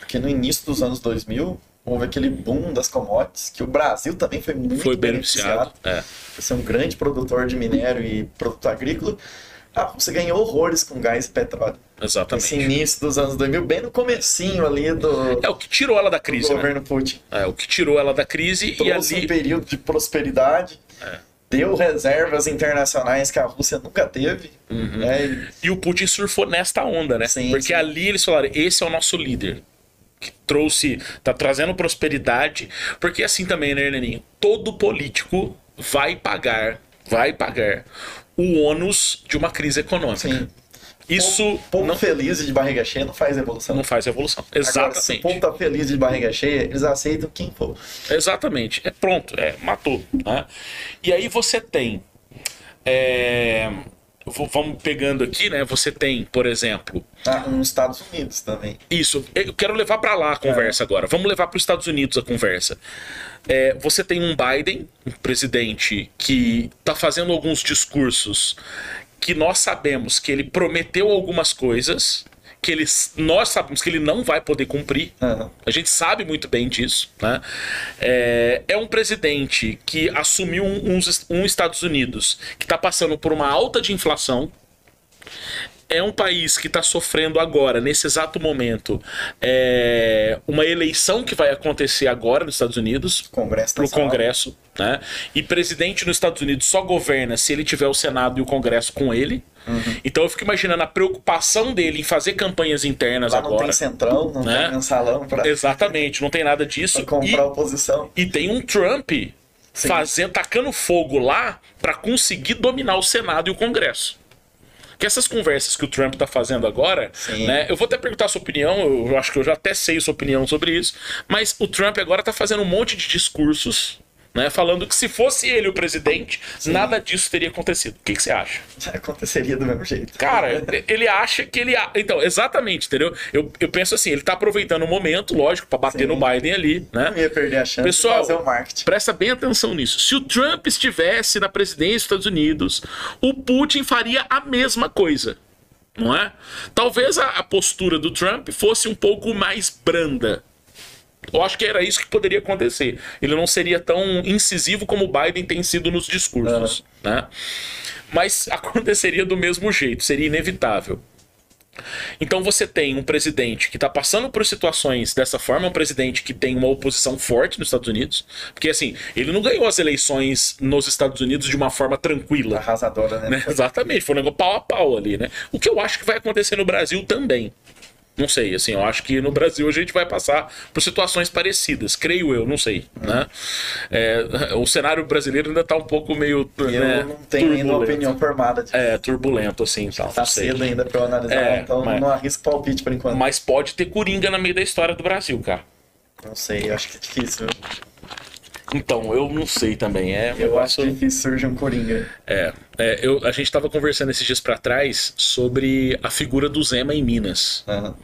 porque no início dos anos 2000 houve aquele boom das commodities, que o Brasil também foi muito
Foi beneficiado. É.
por ser um grande produtor de minério e produto agrícola. A Rússia ganhou horrores com gás e petróleo.
Exatamente.
Esse início dos anos 2000, bem no comecinho ali do,
É o que tirou ela da
do
crise, né?
governo Putin.
É o que tirou ela da crise e
Trouxe um
ali
período de prosperidade,
É.
deu reservas internacionais que a Rússia nunca teve.
Uhum.
né? E-
E o Putin surfou nesta onda, né?
Sim,
Porque
sim.
ali eles falaram: esse é o nosso líder. Que trouxe, tá trazendo prosperidade. Porque assim também, né, Hernaninho? Todo político vai pagar, vai pagar o ônus de uma crise econômica.
Sim.
Isso
Povo
não,
feliz de barriga cheia não faz evolução.
não faz evolução.
Agora,
Exatamente.
povo tá feliz de barriga cheia, eles aceitam quem for.
Exatamente. É pronto, é, matou. né? E aí você tem. é, vamos pegando aqui, né? Você tem, por exemplo,
Ah, nos Estados Unidos também.
Isso, eu quero levar para lá a conversa agora. Vamos levar para os Estados Unidos a conversa. É, você tem um Biden, um presidente que está fazendo alguns discursos que nós sabemos que ele prometeu algumas coisas que ele, nós sabemos que ele não vai poder cumprir.
Aham.
A gente sabe muito bem disso. Né? É, é um presidente que assumiu um, uns- um Estados Unidos que está passando por uma alta de inflação. É um país que está sofrendo agora, nesse exato momento, é, uma eleição que vai acontecer agora nos Estados Unidos
Congresso
para o
Nacional.
Congresso, né? E presidente nos Estados Unidos só governa se ele tiver o Senado e o Congresso com ele.
Uhum.
Então eu fico imaginando a preocupação dele em fazer campanhas internas
Lá não
agora.
tem centrão, não
né?
tem mensalão pra,
Exatamente, não tem nada disso.
pra comprar
E,
oposição.
e tem um Trump fazendo, tacando fogo lá para conseguir dominar o Senado e o Congresso. Que essas conversas que o Trump tá fazendo agora,
Sim.
né? Eu vou até perguntar a sua opinião, eu acho que eu já até sei a sua opinião sobre isso, mas o Trump agora tá fazendo um monte de discursos, né? Falando que se fosse ele o presidente, nada disso teria acontecido. O que, que você acha?
Aconteceria do mesmo jeito.
Cara, ele acha que ele. Então, exatamente, entendeu? Eu, eu penso assim, ele tá aproveitando o momento, lógico, pra bater
Sim.
no Biden ali, né?
Não ia perder a chance
Pessoal,
de fazer o marketing.
Presta bem atenção nisso. Se o Trump estivesse na presidência dos Estados Unidos, o Putin faria a mesma coisa. Não é? Talvez a postura do Trump fosse um pouco mais branda. Eu acho que era isso que poderia acontecer. Ele não seria tão incisivo como o Biden tem sido nos discursos. Né? Mas aconteceria do mesmo jeito, seria inevitável. Então você tem um presidente que está passando por situações dessa forma, um presidente que tem uma oposição forte nos Estados Unidos, porque assim, ele não ganhou as eleições nos Estados Unidos de uma forma tranquila.
Arrasadora, né?
né? Exatamente, foi um negócio pau a pau ali, né? O que eu acho que vai acontecer no Brasil também. Não sei, assim, eu acho que no Brasil a gente vai passar por situações parecidas, creio eu, não sei, né? É, o cenário brasileiro ainda tá um pouco meio,
E
né,
eu não tenho ainda opinião formada. De...
É, turbulento, assim, tal,
Tá cedo ainda pra eu analisar,
É,
então
mas-
não arrisco palpite por enquanto.
Mas pode ter coringa no meio da história do Brasil, cara.
Não sei, eu acho que é difícil.
Então, eu não sei também. É, um
Eu acho difícil surgir um Coringa.
é, é, eu, a gente tava conversando esses dias pra trás sobre a figura do Zema em Minas.
Aham.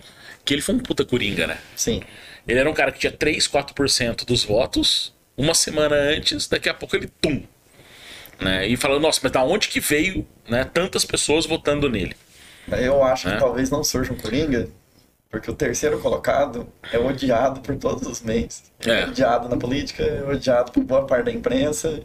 Que ele foi um puta coringa, né?
Sim.
Ele era um cara que tinha 3, 4% dos votos. Uma semana antes, daqui a pouco ele tum. Né? E falando, nossa, mas da onde que veio né, tantas pessoas votando nele?
Eu acho
É.
que talvez não surja um Coringa, porque o terceiro colocado é odiado por todos os meios.
É.
É odiado na política, é odiado por boa parte da imprensa.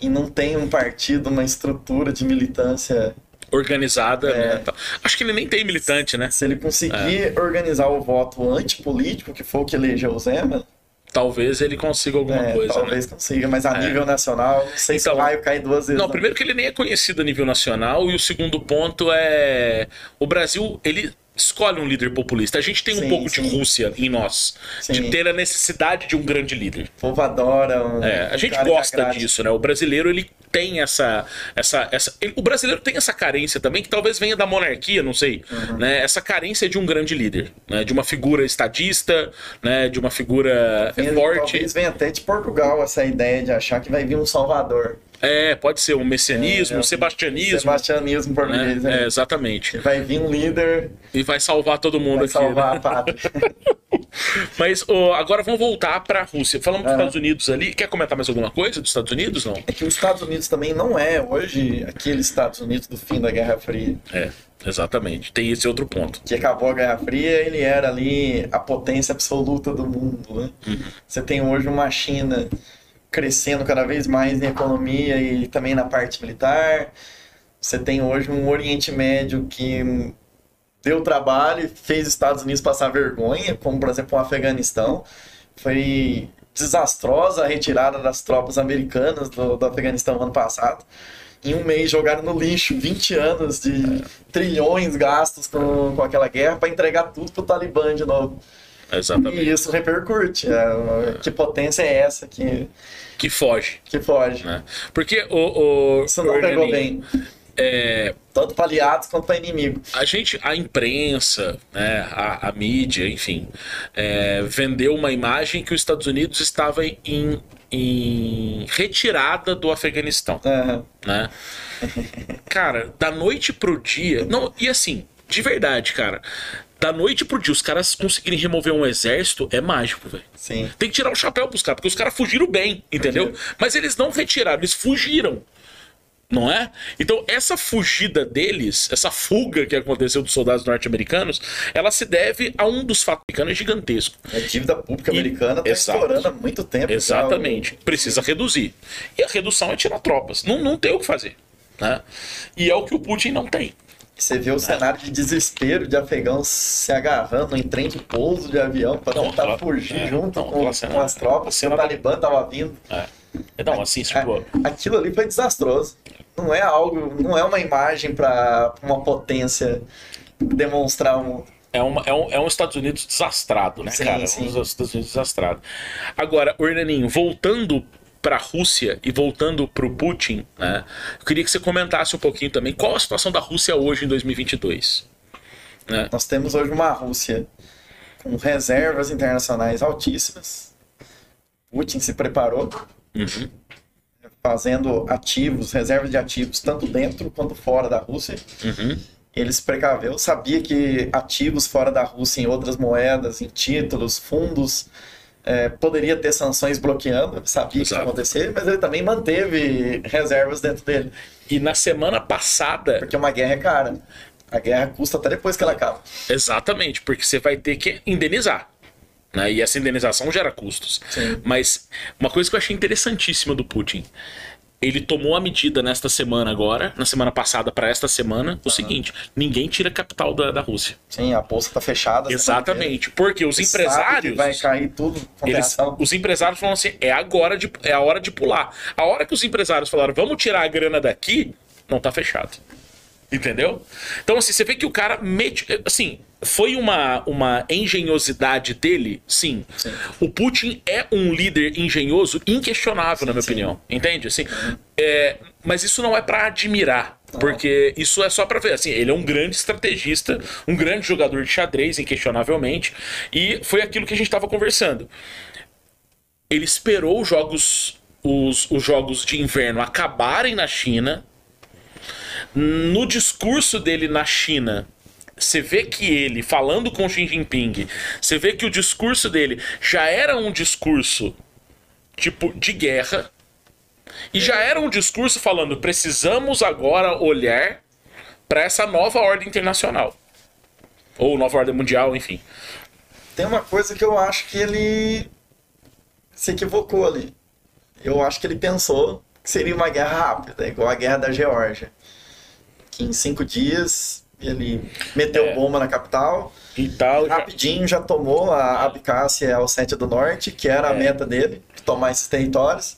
E não tem um partido, uma estrutura de militância.
Organizada,
É.
né? Acho que ele nem tem militante, né?
Se ele conseguir organizar o voto antipolítico, que foi o que elegeu o Zema,
Talvez ele consiga alguma
é,
coisa, né?
talvez consiga. Mas a nível nacional, não sei se
Então,
o raio cai duas vezes.
Não,
na-
primeiro que ele nem é conhecido a nível nacional, e o segundo ponto é. O Brasil, ele escolhe um líder populista. A gente tem um
Sim,
pouco
sim.
de Rússia em nós, de
Sim.
ter a necessidade de um grande líder.
O povo adora. um
É, a gente gosta disso, né? O brasileiro ele tem essa, essa, essa, ele- o brasileiro tem essa carência também que talvez venha da monarquia, não sei,
Uhum.
né? Essa carência de um grande líder, né? De uma figura estadista, né? De uma figura
Vem-
forte.
Talvez venha até de Portugal essa ideia de achar que vai vir um salvador.
É, pode ser um messianismo,
É,
um sebastianismo,
Sebastianismo português.
né?
né?
É, exatamente.
Vai vir um líder,
E vai salvar todo mundo
vai
aqui.
salvar
né?
a pátria.
Mas ó, agora vamos voltar para a Rússia. Falamos dos
Aham.
Estados Unidos ali. Quer comentar mais alguma coisa dos Estados Unidos? Não.
É que os Estados Unidos também não é hoje aquele Estados Unidos do fim da Guerra Fria.
É, exatamente. Tem esse outro ponto.
Que acabou a Guerra Fria, ele era ali a potência absoluta do mundo. Né?
Uhum.
Você tem hoje uma China crescendo cada vez mais em economia e também na parte militar. Você tem hoje um Oriente Médio que deu trabalho e fez os Estados Unidos passar vergonha, como por exemplo o Afeganistão. Foi desastrosa a retirada das tropas americanas do, do Afeganistão ano passado. Em um mês jogaram no lixo 20 anos de trilhões gastos com, com aquela guerra para entregar tudo pro Talibã de novo.
Exatamente.
E isso repercute. É, que potência é essa que,
Que foge.
que foge?
Né? Porque o. o
Isso não pegou bem.
É,
Tanto para aliados quanto para inimigo.
a gente, a imprensa, né, a, a mídia, enfim, é, vendeu uma imagem que os Estados Unidos estava em, em retirada do Afeganistão.
Aham.
né? Cara, da noite pro dia. Não, e assim, de verdade, cara. Da noite pro dia, os caras conseguirem remover um exército é mágico, velho.
Sim.
Tem que tirar o chapéu pros caras, porque os caras fugiram bem, entendeu? Mas eles não retiraram, eles fugiram. Não é? Então, essa fugida deles, essa fuga que aconteceu dos soldados norte-americanos, ela se deve a um dos fatos americanos gigantesco.
A dívida pública americana está estourando há muito tempo.
Exatamente. Precisa reduzir. E a redução é tirar tropas. Não, não tem o que fazer. Né? E é o que o Putin não tem.
Você vê o cenário de desespero de afegãos se agarrando em trem de pouso de avião para tentar
aquela-
fugir
é,
junto
não,
com,
cena-
com as tropas.
cena
o Talibã estava vindo.
É. Não, assim, tipo,
Aquilo ali foi desastroso. Não é algo, não é uma imagem para uma potência demonstrar um.
é, uma, é, um, é um Estados Unidos desastrado, né,
Sim,
cara?
sim.
Um Estados Unidos desastrado. Agora, Ornaninho, voltando para a Rússia e voltando para o Putin, né? Eu queria que você comentasse um pouquinho também qual a situação da Rússia hoje em 2022. Né?
Nós temos hoje uma Rússia com reservas internacionais altíssimas. Putin se preparou,
Uhum.
fazendo ativos, reservas de ativos, tanto dentro quanto fora da Rússia.
Uhum.
Ele se precaveu, sabia que ativos fora da Rússia em outras moedas, em títulos, fundos, eh, poderia ter sanções bloqueando, sabia que isso ia acontecer, mas ele também manteve reservas dentro dele,
E na semana passada,
porque uma guerra é cara. A guerra custa até depois que ela acaba.
Exatamente, porque você vai ter que indenizar. Né? E essa indenização gera custos.
Sim.
Mas uma coisa que eu achei interessantíssima do Putin. Ele tomou a medida nesta semana agora, na semana passada para esta semana, o seguinte: ninguém tira capital da, da Rússia.
Sim, a bolsa tá fechada.
Exatamente. Porque os empresários.
vai cair tudo
Eles, os empresários falam assim: é agora de, é a hora de pular. A hora que os empresários falaram, vamos tirar a grana daqui, não tá fechado. Entendeu? Então, assim, você vê que o cara mete. Assim, foi uma, uma engenhosidade dele, sim.
Sim.
O Putin é um líder engenhoso inquestionável, na minha
sim.
opinião. Entende? Assim, é, mas isso não é pra admirar. Porque isso é só pra ver. Assim, ele é um grande estrategista, um grande jogador de xadrez, inquestionavelmente. E foi aquilo que a gente tava conversando ele esperou os jogos, os, os jogos de inverno acabarem na China. No discurso dele na China, você vê que ele, falando com Xi Jinping, você vê que o discurso dele já era um discurso tipo de guerra. E já era um discurso falando: precisamos agora olhar para essa nova ordem internacional. Ou nova ordem mundial, enfim.
Tem uma coisa que eu acho que ele se equivocou ali. Eu acho que ele pensou que seria uma guerra rápida, igual a guerra da Geórgia. Que em cinco dias ele meteu
É.
bomba na capital,
E tal.
rapidinho já tomou a Abcácia ao Ossétia do Norte, que era a
É.
meta dele, tomar esses territórios,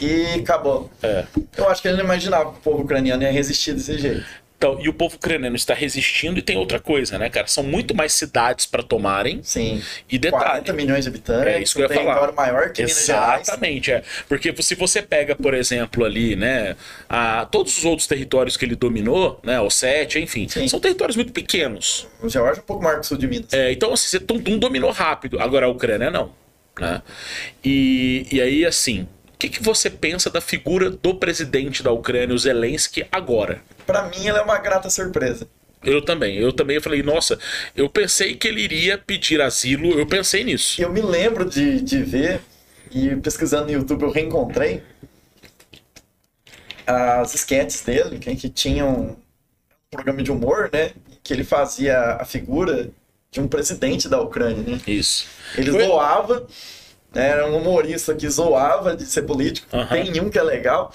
e acabou.
É.
Eu acho que ele não imaginava que o povo ucraniano ia resistir desse jeito.
Então, e o povo ucraniano está resistindo e tem outra coisa, né, cara? São muito mais cidades para tomarem.
Sim.
E detalhe.
40 milhões de habitantes.
É isso que eu ia
um
falar.
território maior que.
Exatamente, é. Porque se você pega, por exemplo, ali, né, a, todos os outros territórios que ele dominou, né, o Sete, enfim,
Sim.
são territórios muito pequenos.
O Geórgia é um pouco maior que o sul de Minas.
É, então, assim, você tum, dominou rápido. Agora a Ucrânia não. Né? E, e aí, assim, o que, que você pensa da figura do presidente da Ucrânia, o Zelensky, agora?
Pra mim, ela é uma grata surpresa.
Eu também. Eu também falei, nossa, eu pensei que ele iria pedir asilo, eu pensei nisso.
Eu me lembro de, de ver, e pesquisando no YouTube eu reencontrei, as sketches dele, que, que tinham um programa de humor, né? Que ele fazia a figura de um presidente da Ucrânia, né?
Isso.
Ele
Foi-
zoava, né, era um humorista que zoava de ser político. Tem um que é legal,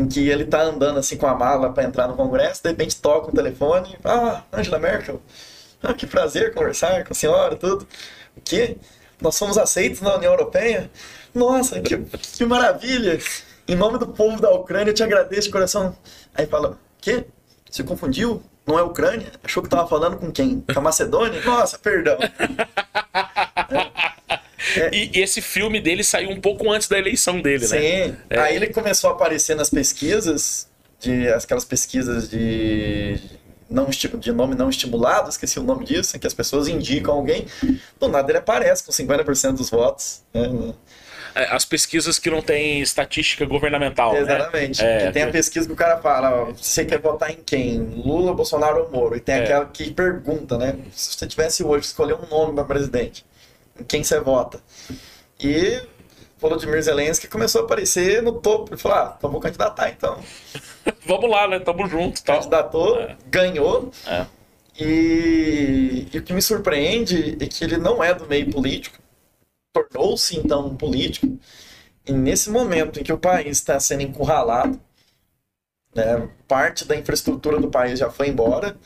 em que ele tá andando assim com a mala para entrar no Congresso, de repente toca o telefone, ah, Angela Merkel, ah, que prazer conversar com a senhora, tudo. O quê? Nós fomos aceitos na União Europeia? Nossa, que, que maravilha! Em nome do povo da Ucrânia, eu te agradeço de coração. Aí fala, quê? Você confundiu? Não é Ucrânia? Achou que tava falando com quem? Com a Macedônia? Nossa, perdão.
E esse filme dele saiu um pouco antes da eleição dele, né?
Sim. Aí ele começou a aparecer nas pesquisas, de aquelas pesquisas de não de nome não estimulado, esqueci o nome disso, em que as pessoas indicam alguém. Do nada ele aparece com 50% dos votos. né?
É, As pesquisas que não tem estatística governamental. né?
Exatamente.
É,
Que tem a pesquisa que o cara fala, ó, você quer votar em quem? Lula, Bolsonaro ou Moro? E tem
É.
aquela que pergunta, né? Se você tivesse hoje escolher um nome para presidente, quem você vota? E Volodymyr Zelensky começou a aparecer no topo. Ele falou, ah, então vou candidatar então.
Vamos lá, né? Tamo junto e tal.
Candidatou,
É.
ganhou.
É.
E, e o que me surpreende é que ele não é do meio político, tornou-se então um político. E nesse momento em que o país está sendo encurralado, né, parte da infraestrutura do país já foi embora,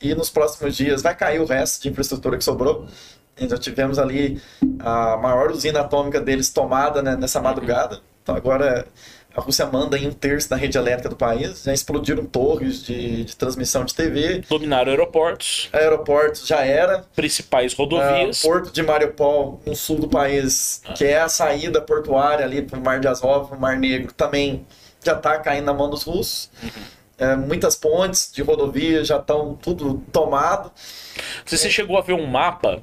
e nos próximos dias vai cair o resto de infraestrutura que sobrou. Então tivemos ali a maior usina atômica deles tomada né, nessa madrugada. Então agora a Rússia manda em um terço da rede elétrica do país. Já explodiram torres de, de transmissão de TV.
Dominaram aeroportos,
Aeroportos já era.
principais
Ah,
rodovias.
Porto de Mariupol, no sul do país, que é a saída portuária ali para o Mar de Azov, o Mar Negro, também já está caindo na mão dos russos. É, muitas pontes de rodovia já estão tudo tomado.
Você chegou a ver um mapa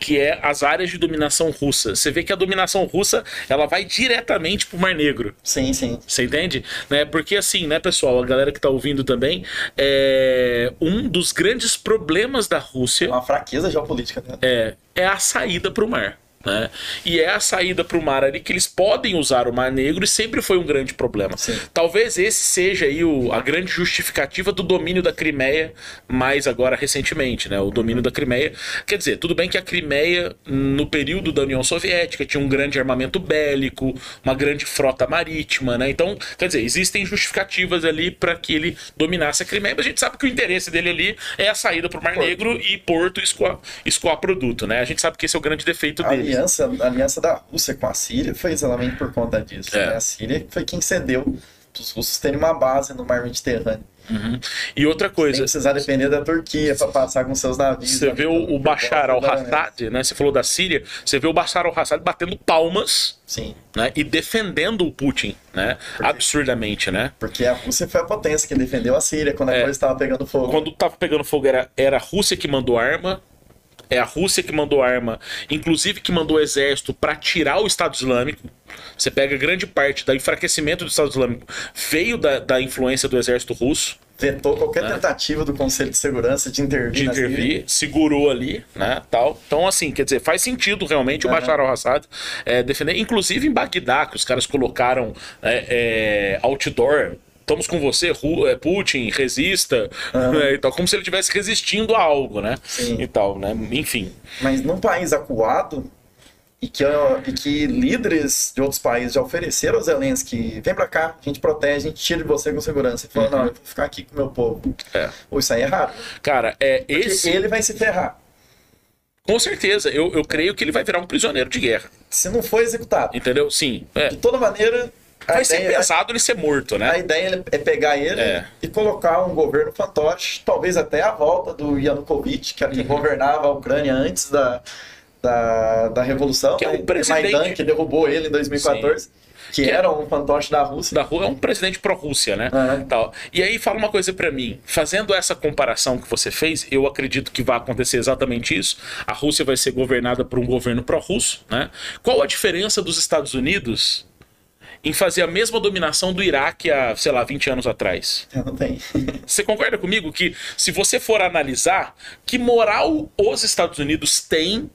que é as áreas de dominação russa, você vê que a dominação russa ela vai diretamente pro Mar Negro.
Sim, sim.
Você entende? Né? Porque assim, né, pessoal, a galera que tá ouvindo também, é um dos grandes problemas da
É
Rússia
uma fraqueza geopolítica. Né?
é, é a saída para o mar. Né? E é a saída para o mar ali que eles podem usar o Mar Negro e sempre foi um grande problema.
Sim.
Talvez esse seja aí o, a grande justificativa do domínio da Crimeia, mais agora recentemente, né? O domínio da Crimeia. Quer dizer, tudo bem que a Crimeia, no período da União Soviética, tinha um grande armamento bélico, uma grande frota marítima, né? Então, quer dizer, existem justificativas ali para que ele dominasse a Crimeia, mas a gente sabe que o interesse dele ali é a saída para o Mar. Negro e Porto escoar, escoar produto, né? A gente sabe que esse é o grande defeito
A
dele.
Aliança, a aliança da Rússia com a Síria foi exatamente por conta disso.
É.
né? A Síria foi quem cedeu para os russos terem uma base no mar Mediterrâneo.
E outra
Sem
coisa,
precisar depender da Turquia para passar com seus navios.
você vê o, o Bashar al-Assad, né? Você falou da Síria, você vê o Bashar al-Assad batendo palmas,
Sim,
né? E defendendo o Putin, né? Absurdamente, né?
porque a Rússia foi a potência que defendeu a Síria quando a
É.
coisa estava pegando fogo.
Quando tava pegando fogo era, era a Rússia que mandou arma, é a Rússia que mandou arma, inclusive que mandou exército para tirar o Estado Islâmico. Você pega grande parte do enfraquecimento do Estado Islâmico veio da, da influência do exército russo.
Vetou qualquer tentativa do Conselho de Segurança de intervir.
De intervir, segurou ali, né, tal. Então, assim, quer dizer, faz sentido realmente o
Aham.
Bashar al-Assad é, defender, inclusive em Bagdá, que os caras colocaram é, é, outdoor, estamos com você, é, Putin, resista, né, e tal, como se ele estivesse resistindo a algo, né,
Sim.
e tal, né, enfim.
Mas num país acuado, e que, e que líderes de outros países já ofereceram ao Zelensky, vem pra cá, a gente protege, a gente tira de você com segurança. Ele falou, não, eu vou ficar aqui com o meu povo.
Uhum. É.
Ou isso aí é errado.
Cara, é
Porque
esse,
ele vai se ferrar.
com certeza, eu, eu creio que ele vai virar um prisioneiro de guerra,
Se não for executado.
entendeu? Sim, é,
De toda maneira,
vai ser
ideia-
pesado ele ser morto,
A
né?
ideia é pegar ele
É.
e colocar um governo fantoche, talvez até a volta do Yanukovych, que era
Uhum.
quem governava a Ucrânia antes da, da, da Revolução,
Que é
né?
o presidente-
Maidan, que derrubou ele em 2014, que,
Que é-
era um fantoche da Rússia.
Da rua é um presidente pró-Rússia, né?
Aham.
Tal. E aí fala uma coisa pra mim, fazendo essa comparação que você fez, eu acredito que vai acontecer exatamente isso. A Rússia vai ser governada por um governo pró-russo, né? Qual a diferença dos Estados Unidos em fazer a mesma dominação do Iraque há, sei lá, 20 anos atrás?
Não tem.
Você concorda comigo que se você for analisar, que moral os Estados Unidos têm,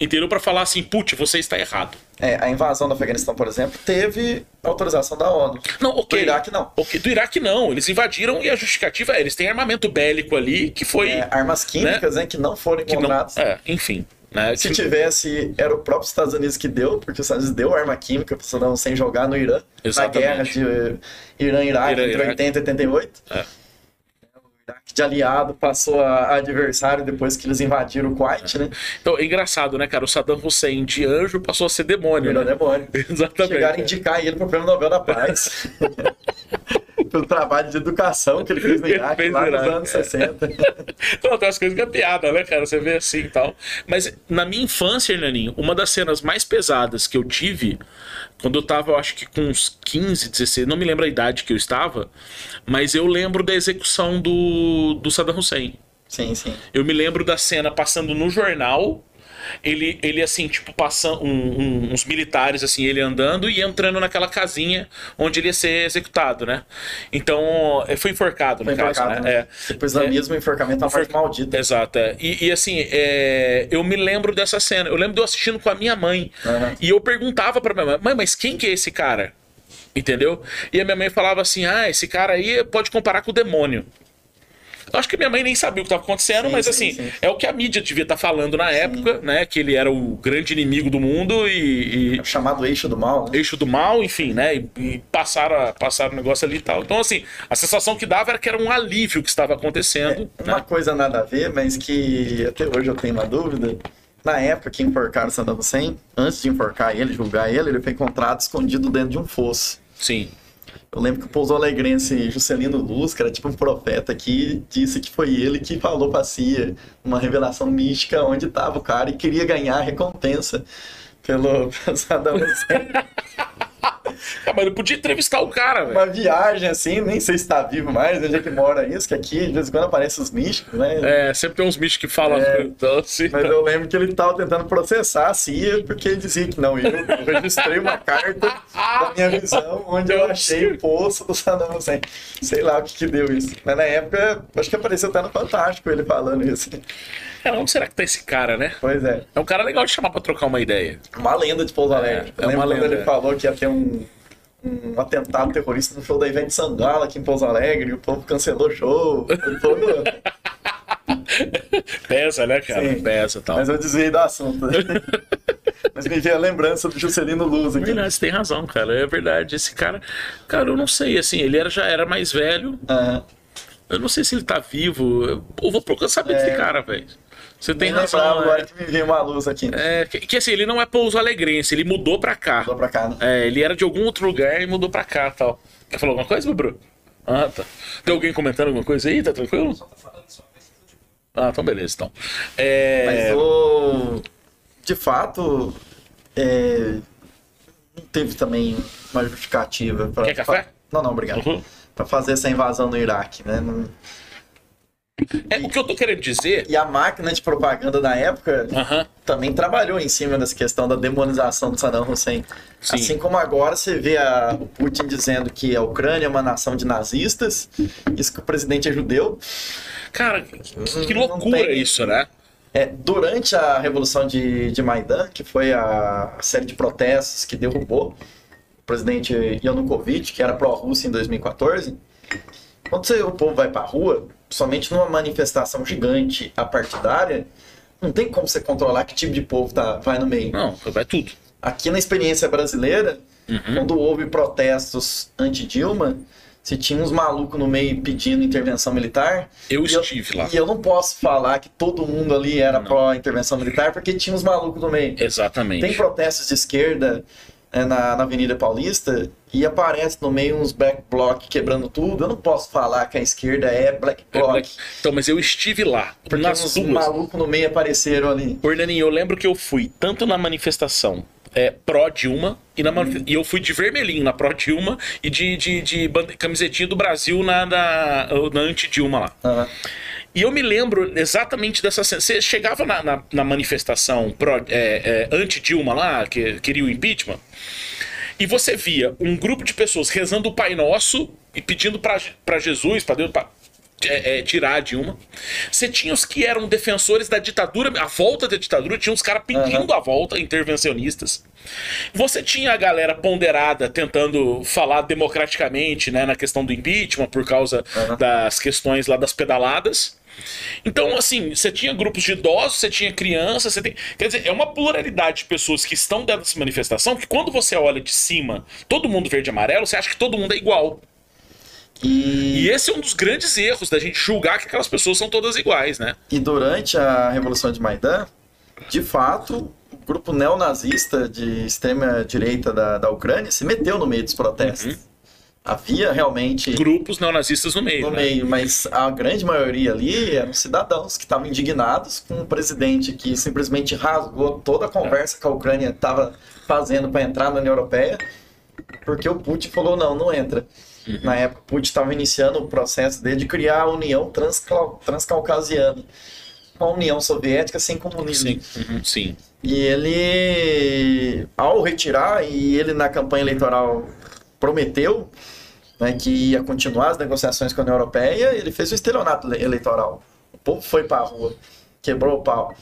entendeu? Pra falar assim, putz, você está errado.
É, a invasão do Afeganistão, por exemplo, teve autorização da ONU.
Não, ok.
Do Iraque, não.
Ok, do Iraque não. Eles invadiram e a justificativa é, eles têm armamento bélico ali que foi.
É, armas químicas né, que não foram
que não,
encontradas.
é, enfim. Né,
Se
que-
tivesse, era o próprio Estados Unidos que deu, porque os Estados Unidos deu arma química para Saddam Hussein jogar no Irã,
Exatamente.
na guerra de Irã-Iraque
Irã,
entre
Iraque.
80 e 88.
É.
O Iraque de aliado passou a adversário depois que eles invadiram o Kuwait, né?
Então, é engraçado, né, cara? O Saddam Hussein de anjo passou a ser demônio.
Virou
Né?
demônio.
Exatamente.
Chegaram a indicar ele para o Prêmio Nobel da Paz. Pelo trabalho de educação que ele fez no Iraque lá
no
nos anos 60.
Então, tem umas coisas que é piada, né, cara? Você vê assim e tal. Mas na minha infância, Hernaninho, uma das cenas mais pesadas que eu tive, quando eu tava, eu acho que com uns 15, 16, não me lembro a idade que eu estava, mas eu lembro da execução do, do Saddam Hussein.
Sim, sim.
Eu me lembro da cena passando no jornal. Ele, ele assim, tipo, passando um- um- uns militares, assim, ele andando e entrando naquela casinha onde ele ia ser executado, né? Então, eh, foi enforcado, no
Foi
caso,
enforcado,
né?
né?
É.
Tipo, o islamismo e enforcamento é uma parte maldita.
Exato. é. E, e, assim, é, eu me lembro dessa cena. Eu lembro de eu assistindo com a minha mãe.
Aham.
E eu perguntava pra minha mãe, mãe, mas quem que é esse cara? Entendeu? E a minha mãe falava assim: ah, esse cara aí pode comparar com o demônio. Eu acho que minha mãe nem sabia o que estava acontecendo,
Sim,
mas
sim,
assim,
sim.
é o que a mídia devia estar falando na época, né? Que ele era o grande inimigo do mundo e, e
É chamado eixo do mal, né?
eixo do mal, enfim, né? E, e passaram, passaram o negócio ali e tal. Então, assim, a sensação que dava era que era um alívio que estava acontecendo.
Uma
né?
coisa nada a ver, mas que até hoje eu tenho uma dúvida. Na época que enforcaram o Saddam Hussein, antes de enforcar ele, julgar ele, ele foi encontrado escondido dentro de um fosso.
Sim.
Eu lembro que o pouso alegrense Juscelino Luz, que era tipo um profeta aqui, disse que foi ele que falou pra CIA uma revelação mística onde estava o cara e queria ganhar a recompensa pelo Hussein.
Ah, mas eu podia entrevistar o cara, velho.
uma viagem assim, nem sei se tá vivo mais, onde é que mora isso, que aqui de vez em quando aparecem os místicos, né?
É, sempre tem uns bichos que falam.
É.
Então, assim,
Mas eu lembro que ele tava tentando processar a CIA, porque ele dizia que não, eu, eu registrei uma carta da minha visão onde eu achei o poço do Saddam Hussein. Sei lá o que que deu isso. Mas na época, acho que apareceu até no Fantástico ele falando isso.
Cara, onde será que tá esse cara, né?
Pois é.
É um cara legal de chamar pra trocar uma ideia.
Uma lenda de Pouso Alegre.
É, é uma lenda,
ele
é.
falou que ia ter um, um atentado terrorista no show da Ivete Sangalo aqui em Pouso Alegre, e o povo cancelou o show. foi todo...
Pesa, né, cara?
Sim.
Pesa e tal.
Mas eu desviei do assunto. Mas me veio a lembrança do Juscelino Luz aqui.
Verdade, você tem razão, cara. É verdade. Esse cara. Cara, eu não sei, assim, ele era, já era mais velho.
Aham.
Eu não sei se ele tá vivo. Eu eu vou procurar saber
É.
desse cara, velho. Você tem
Nem lembrava
razão.
agora
É,
que me veio uma luz aqui.
É, que, que, assim, ele não é pouso alegrense, ele mudou pra cá.
Vou pra cá, né?
É, ele era de algum outro lugar e mudou pra cá tal. Quer falar alguma coisa, Bru? Ah, tá. Tem alguém comentando alguma coisa aí? Tá tranquilo?
Só tá de
Ah, então beleza, então. É...
Mas o. De fato, é, não teve também uma justificativa para.
Quer café?
Não, não, obrigado.
Uhum.
Pra fazer essa invasão no Iraque, né? Não-
É, o que eu tô querendo dizer.
E a máquina de propaganda da época
Aham.
também trabalhou em cima dessa questão da demonização do Saddam Hussein.
Sim.
Assim como agora você vê a- o Putin dizendo que a Ucrânia é uma nação de nazistas, isso que o presidente é judeu.
Cara, que, que loucura
tem-
isso, né?
É, durante a Revolução de, de Maidan, que foi a série de protestos que derrubou o presidente Yanukovych, que era pró-Rússia em 2014, quando você- o povo vai pra rua, somente numa manifestação gigante apartidária, não tem como você controlar que tipo de povo tá, vai no meio.
Não, vai tudo.
Aqui na experiência brasileira,
Uhum.
quando houve protestos anti-Dilma, se tinha uns malucos no meio pedindo intervenção militar.
Eu estive lá.
E eu não posso falar que todo mundo ali era pró-intervenção militar, porque tinha uns malucos no meio.
Exatamente.
Tem protestos de esquerda é, na, na Avenida Paulista e aparece no meio uns black bloc quebrando tudo. Eu não posso falar que a esquerda é black
É,
bloc.
Black- Então, mas eu estive lá,
Porque
nas
uns
duas.
malucos no meio apareceram ali.
Ornaninho, eu lembro que eu fui tanto na manifestação é, pró-Dilma e, na manif- e eu fui de vermelhinho na pró-Dilma e de, de, de bande- camisetinha do Brasil na, na, na anti-Dilma lá.
Aham.
E eu me lembro exatamente dessa cena. Você chegava na, na, na manifestação pró- é, é, anti-Dilma lá, que queria o impeachment, e você via um grupo de pessoas rezando o Pai Nosso e pedindo para Jesus, para Deus, para tirar a Dilma. Você tinha os que eram defensores da ditadura, a volta da ditadura, tinha os caras pedindo a volta, intervencionistas. Você tinha a galera ponderada tentando falar democraticamente né, na questão do impeachment por causa
Aham.
das questões lá das pedaladas. Então, assim, você tinha grupos de idosos, você tinha crianças, você tem. Quer dizer, é uma pluralidade de pessoas que estão dentro dessa manifestação que quando você olha de cima, todo mundo verde e amarelo, você acha que todo mundo é igual.
E,
E esse é um dos grandes erros da gente julgar que aquelas pessoas são todas iguais, né?
e durante a Revolução de Maidan, de fato, o grupo neonazista de extrema direita da, da Ucrânia se meteu no meio dos protestos. Havia realmente
Grupos neonazistas no meio.
no
né?
meio, mas a grande maioria ali eram cidadãos que estavam indignados com um presidente que simplesmente rasgou toda a conversa que a Ucrânia estava fazendo para entrar na União Europeia, porque o Putin falou não, não entra. Na época, o Putin estava iniciando o processo dele de criar a União Transcau- Transcaucasiana, uma União Soviética sem comunismo.
Sim, uhum, sim.
E ele, ao retirar, e ele na campanha eleitoral prometeu né, que ia continuar as negociações com a União Europeia, ele fez o estelionato le- eleitoral. O povo foi para a rua, quebrou o pau.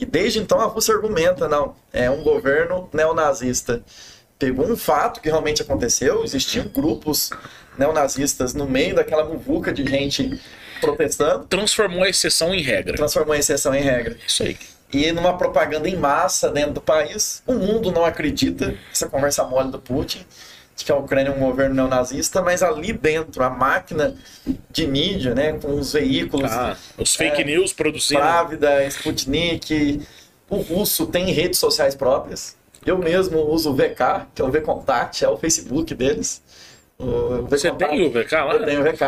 E desde então a Rússia argumenta, não, é um governo neonazista. Pegou um fato que realmente aconteceu, existiam grupos neonazistas no meio daquela muvuca de gente protestando,
Transformou a exceção em regra.
transformou a exceção em regra
Isso aí.
e numa propaganda em massa dentro do país. O mundo não acredita essa conversa mole do Putin, de que a Ucrânia é um governo neonazista, mas ali dentro, a máquina de mídia, né, com os veículos,
Ah, os fake
É,
news produzindo.
Právida, Sputnik, o russo tem redes sociais próprias. Eu mesmo uso o VK, que é o VContact, é o Facebook deles. O
Você tem o VK lá?
Eu tenho VK.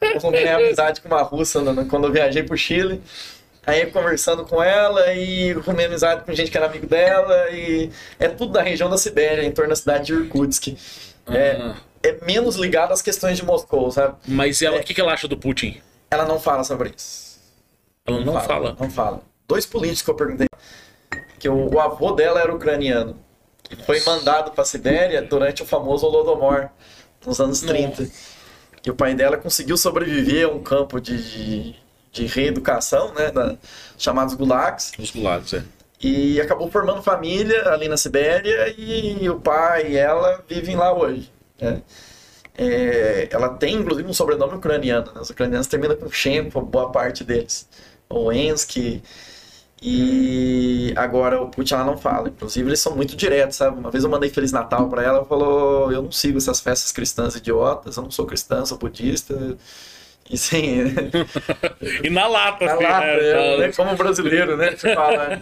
Eu combinei amizade com uma russa quando eu viajei pro Chile. Aí conversando com ela e arrumei amizade com gente que era amigo dela. E é tudo da região da Sibéria, em torno da cidade de Irkutsk. É,
Ah.
é menos ligado às questões de Moscou, sabe?
Mas ela, o que, que ela acha do Putin?
Ela não fala sobre isso.
Ela não fala.
Não fala. Dois políticos que eu perguntei. Que o, o avô dela era ucraniano. E foi mandado para a Sibéria durante o famoso Holodomor, nos anos 30. E o pai dela conseguiu sobreviver a um campo de, de, de reeducação, né? Da, chamados gulags.
Os gulados, é.
E acabou formando família ali na Sibéria e o pai e ela vivem lá hoje. né? É, ela tem, inclusive, um sobrenome ucraniano. né? Os ucranianos terminam com Shenko, boa parte deles. Ou Ensky. E agora o Putin ela não fala. Inclusive, eles são muito diretos, sabe? Uma vez eu mandei Feliz Natal pra ela, ela falou: Eu não sigo essas festas cristãs idiotas, eu não sou cristã, sou budista. E sim,
E na lata,
na
assim,
lata,
né?
eu, né, como brasileiro, né? Fala,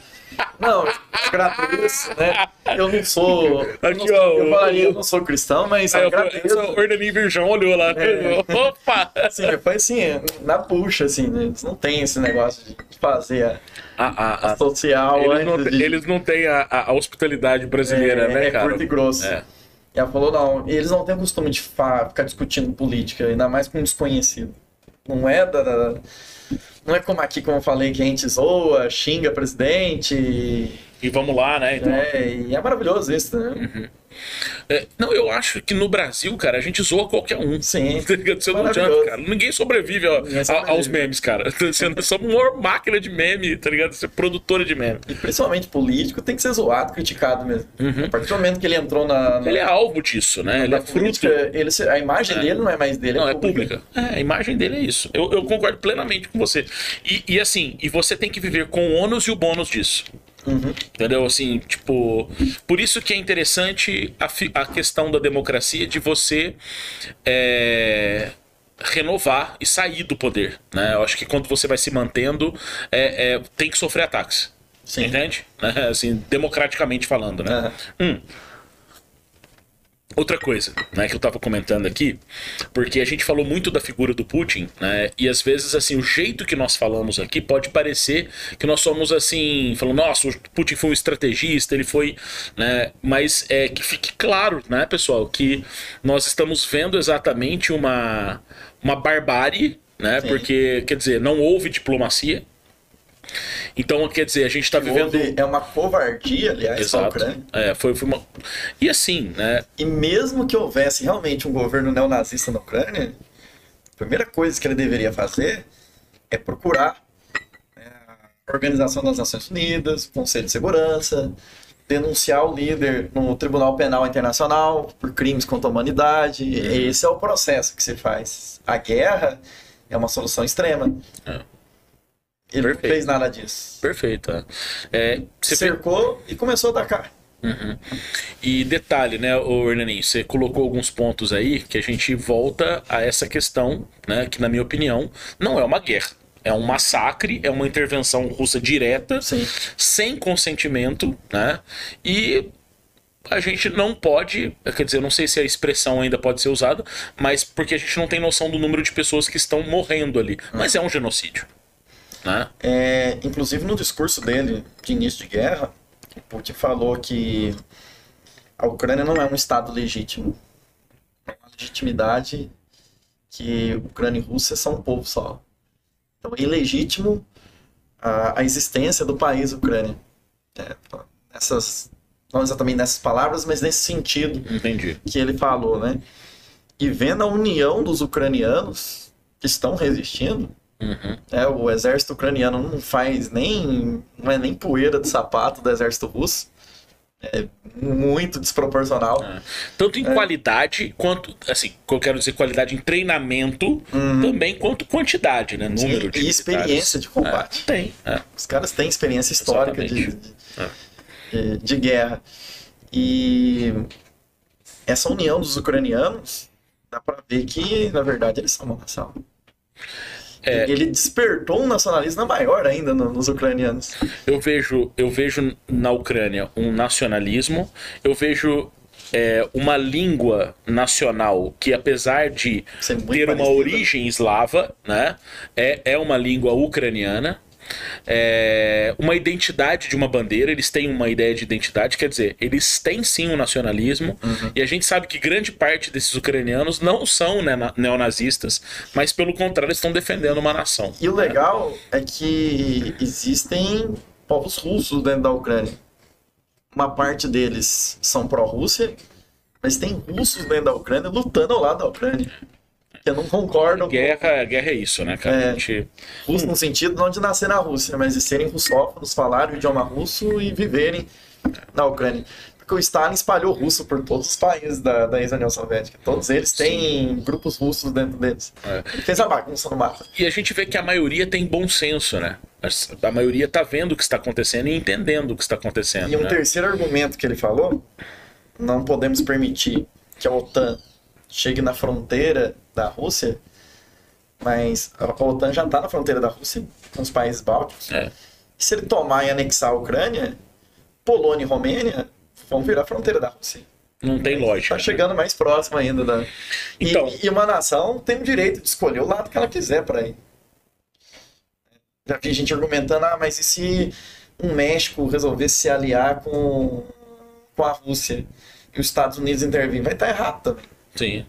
não, agradeço, né? Eu não sou. Eu, não
Aqui,
sou-
ó,
eu falaria, eu não sou cristão, mas
Aí,
agradeço.
o Ornaninho Virgão olhou lá.
É.
Opa!
Assim, foi assim, na puxa, assim, né? Eles não tem esse negócio de fazer a,
A- a-
a social
eles, não,
de.
eles não têm a, a- hospitalidade brasileira,
é,
né,
é
cara?
curto e grosso.
É.
E ela falou, não, eles não têm o costume de ficar discutindo política, ainda mais com um desconhecido. Não é da, da- Não é como aqui, como eu falei, que a gente zoa, xinga presidente. e-
E vamos lá, né? Então,
É, e é maravilhoso isso, né?
É, não, eu acho que no Brasil, cara, a gente zoa qualquer um.
Sim.
Você não adianta, cara. Ninguém sobrevive ó,
Ninguém
a- aos memes, cara. Você somos uma máquina de meme, tá ligado? Você é produtora de meme.
E principalmente político tem que ser zoado, criticado mesmo.
Uhum.
A partir do momento que ele entrou na, na,
Ele é alvo disso, né? Ele é fruto.
ele, a imagem dele não é mais dele,
Não, é pública. É, a imagem dele é isso. Eu, eu concordo plenamente com você. E, e assim, e você tem que viver com o ônus e o bônus disso.
Uhum.
Entendeu? Assim, tipo. Por isso que é interessante a, a questão da democracia de você é, renovar e sair do poder. Né? Eu acho que quando você vai se mantendo, é, é, tem que sofrer ataques.
Sim.
Entende? Assim, democraticamente falando, né?
É.
Hum. Outra coisa, né, que eu tava comentando aqui, porque a gente falou muito da figura do Putin, né, e às vezes, assim, o jeito que nós falamos aqui pode parecer que nós somos, assim, falando, nossa, o Putin foi um estrategista, ele foi, né, mas é que fique claro, né, pessoal, que nós estamos vendo exatamente uma, uma barbárie, né,
Sim.
porque, quer dizer, não houve diplomacia, então, quer dizer, a gente tá vivendo...
É uma covardia, aliás,
Exato.
Ucrânia.
É, foi, foi uma... E assim, né,
E mesmo que houvesse realmente um governo neonazista na Ucrânia, a primeira coisa que ele deveria fazer é procurar é, a Organização das Nações Unidas, o Conselho de Segurança, denunciar o líder no Tribunal Penal Internacional por crimes contra a humanidade. E Esse é o processo que se faz. A guerra é uma solução extrema.
É.
Ele não
Perfeito.
fez nada disso.
perfeito. é. É, você
Cercou e começou a atacar.
E detalhe, né, o Hernaninho, você colocou alguns pontos aí que a gente volta a essa questão, né, que na minha opinião não é uma guerra. É um massacre, é uma intervenção russa direta,
Sim.
sem consentimento, né? E a gente não pode, quer dizer, eu não sei se a expressão ainda pode ser usada, mas porque a gente não tem noção do número de pessoas que estão morrendo ali. Mas é um genocídio, né?
É, inclusive no discurso dele de início de guerra, Putin falou que a Ucrânia não é um Estado legítimo. É uma legitimidade que Ucrânia e Rússia são um povo só. Então é ilegítimo a, a existência do país Ucrânia. É, nessas, não exatamente nessas palavras, mas nesse sentido
Entendi.
que ele falou, né? E vendo a união dos ucranianos que estão resistindo,
Uhum.
é, o exército ucraniano não faz nem. não é nem poeira de sapato do exército russo. É muito desproporcional.
Tanto em qualidade quanto, assim, eu quero dizer qualidade em treinamento, também quanto quantidade, né? Número de
Uhum. e experiência de combate.
É, tem. é.
Os caras têm experiência histórica de, de, de- de guerra. E essa união dos ucranianos, dá pra ver que, na verdade, eles são uma nação.
É.
Ele despertou um nacionalismo maior ainda no- nos ucranianos.
Eu vejo, eu vejo na Ucrânia um nacionalismo, eu vejo é, uma língua nacional que, apesar de ter uma
parecida.
origem eslava, né, é, é uma língua ucraniana. É, uma identidade de uma bandeira, eles têm uma ideia de identidade, quer dizer, eles têm sim um nacionalismo,
Uhum.
e a gente sabe que grande parte desses ucranianos não são né, na- neonazistas, mas pelo contrário estão defendendo uma nação.
E o legal é que existem povos russos dentro da Ucrânia. Uma parte deles são pró-Rússia, mas tem russos dentro da Ucrânia lutando ao lado da Ucrânia. Eu não concordo
Guerra, guerra é isso, né, cara?
É.
A gente-
russo no sentido não de nascer na Rússia, mas de serem russófonos, falarem o idioma russo e viverem na Ucrânia. Porque o Stalin espalhou russo por todos os países da, da ex-União Soviética. Todos eles têm grupos russos dentro deles.
É.
Fez a bagunça no mapa.
E a gente vê que a maioria tem bom senso, né? A maioria tá vendo o que está acontecendo e entendendo o que está acontecendo.
E um
né?
terceiro argumento que ele falou: não podemos permitir que a OTAN chegue na fronteira da Rússia, mas a OTAN já está na fronteira da Rússia, com os países bálticos.
É.
E se ele tomar e anexar a Ucrânia, Polônia e Romênia vão virar fronteira da Rússia.
Não tem lógica.
Tá chegando mais próximo ainda da. E,
Então-
e uma nação tem o direito de escolher o lado que ela quiser para ir. Já vi gente argumentando, ah, mas e se um México resolver se aliar com, com a Rússia e os Estados Unidos intervir? Vai estar errado também.
Sim.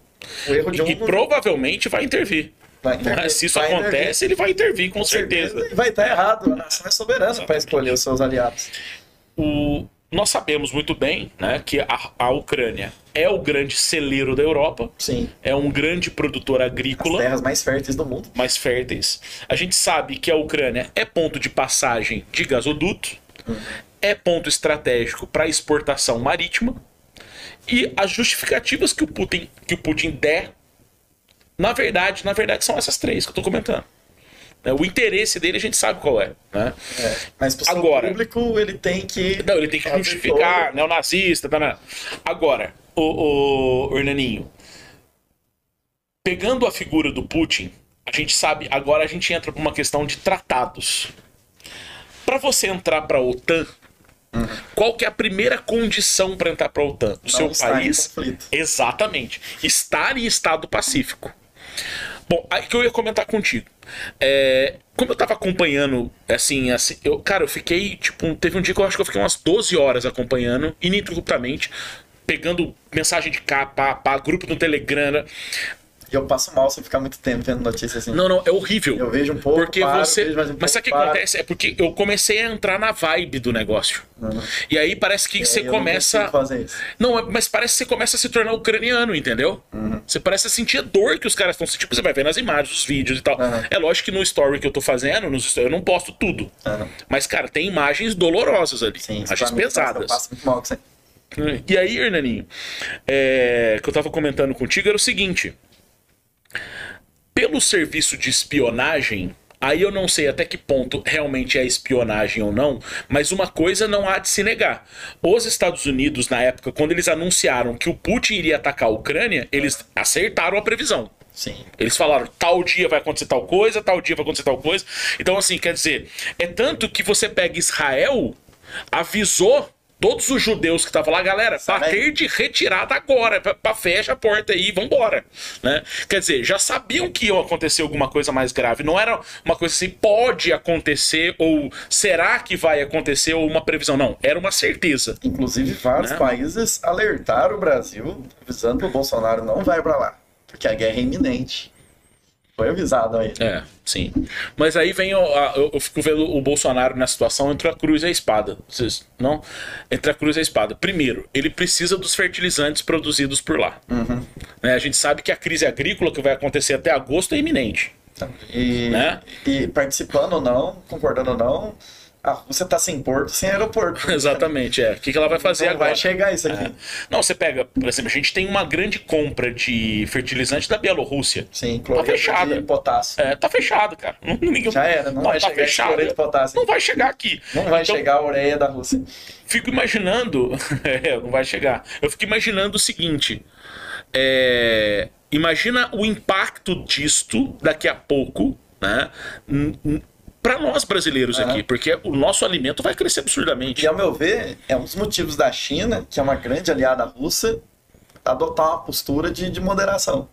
O erro de um
E, provavelmente vai intervir.
vai intervir-
Mas se isso
vai intervir,
acontece, ele vai intervir, com, certeza.
E vai estar errado. A nação é soberana para escolher os seus aliados.
O... Nós sabemos muito bem né, que a, a Ucrânia é o grande celeiro da Europa,
Sim.
é um grande produtor
As
agrícola.
terras mais férteis do mundo.
mais férteis. A gente sabe que a Ucrânia é ponto de passagem de gasoduto, é ponto estratégico para exportação marítima e as justificativas que o Putin que o Putin der, na verdade, na verdade são essas três que eu tô comentando. É, O interesse dele a gente sabe qual é, né?
É, mas para o público ele tem que.
Não, ele tem que justificar,
todo-
neonazista, tá, né? Agora, o, o Hernaninho, pegando a figura do Putin, a gente sabe, agora a gente entra pra uma questão de tratados. Pra você entrar pra OTAN, Qual que é a primeira condição para entrar para a OTAN? O seu país. Exatamente. Estar em estado pacífico. Bom, aí que eu ia comentar contigo. É, como eu tava acompanhando, assim, assim, eu, cara, eu fiquei, tipo, teve um dia que eu acho que eu fiquei umas 12 horas acompanhando, ininterruptamente, pegando mensagem de capa, pá, grupo no Telegram.
E eu passo mal se eu ficar muito tempo vendo notícias assim.
Não, não, é horrível.
Eu vejo um pouco,
Porque
paro,
você.
vejo mais um
Mas sabe o que acontece? É porque eu comecei a entrar na vibe do negócio.
Uhum.
E aí parece que você
não
começa.
consigo fazer isso.
Não, é- mas parece que você começa a se tornar ucraniano, entendeu?
Uhum.
Você parece sentir a dor que os caras estão sentindo. Você vai ver nas imagens, os vídeos e tal.
Uhum.
É lógico que no story que eu tô fazendo, nos eu não posto tudo.
Uhum.
Mas, cara, tem imagens dolorosas ali.
Sim,
imagens
mim, nossa, Eu
pesadas.
passo muito mal com aí.
E aí, Hernaninho, é, que eu tava comentando contigo era o seguinte: pelo serviço de espionagem, aí eu não sei até que ponto realmente é espionagem ou não, mas uma coisa não há de se negar. Os Estados Unidos, na época, quando eles anunciaram que o Putin iria atacar a Ucrânia, eles acertaram a previsão.
Sim.
Eles falaram, tal dia vai acontecer tal coisa, tal dia vai acontecer tal coisa. Então, assim, quer dizer, é tanto que você pega Israel, avisou todos os judeus que estavam lá, galera, bater de retirada agora, pra, pra fecha a porta aí e vambora. Né? Quer dizer, já sabiam que ia acontecer alguma coisa mais grave. Não era uma coisa assim, pode acontecer, ou será que vai acontecer, ou uma previsão. Não, era uma certeza.
Inclusive, vários
Né?
países alertaram o Brasil, avisando que o Bolsonaro não vai pra lá, porque a guerra é iminente. Foi avisado aí.
É, sim. Mas aí vem, o- a- eu, eu fico vendo o Bolsonaro na situação entre a cruz e a espada. Vocês, não? Entre a cruz e a espada. Primeiro, ele precisa dos fertilizantes produzidos por lá. Né, a gente sabe que a crise agrícola que vai acontecer até agosto é iminente.
E,
Né?
e participando ou não, concordando ou não, a Rússia tá sem porto, sem aeroporto.
Exatamente, é. O que, que ela vai fazer
Não
agora?
vai chegar isso aqui.
É. Não, você pega, por exemplo, a gente tem uma grande compra de fertilizante da Bielorrússia.
Sim,
Tá
cloreto
fechada.
de potássio.
É, tá fechado, cara. Não, ninguém-
Já era, não vai
tá
chegar
fechado.
cloreto de potássio.
Não vai chegar aqui.
Não vai
Então,
chegar a ureia da Rússia.
fico imaginando. é, não vai chegar. Eu fico imaginando o seguinte. é, imagina o impacto disto daqui a pouco, né? Para nós brasileiros
Aham.
aqui, porque o nosso alimento vai crescer absurdamente.
E ao meu ver, é um dos motivos da China, que é uma grande aliada russa, adotar uma postura de, de moderação.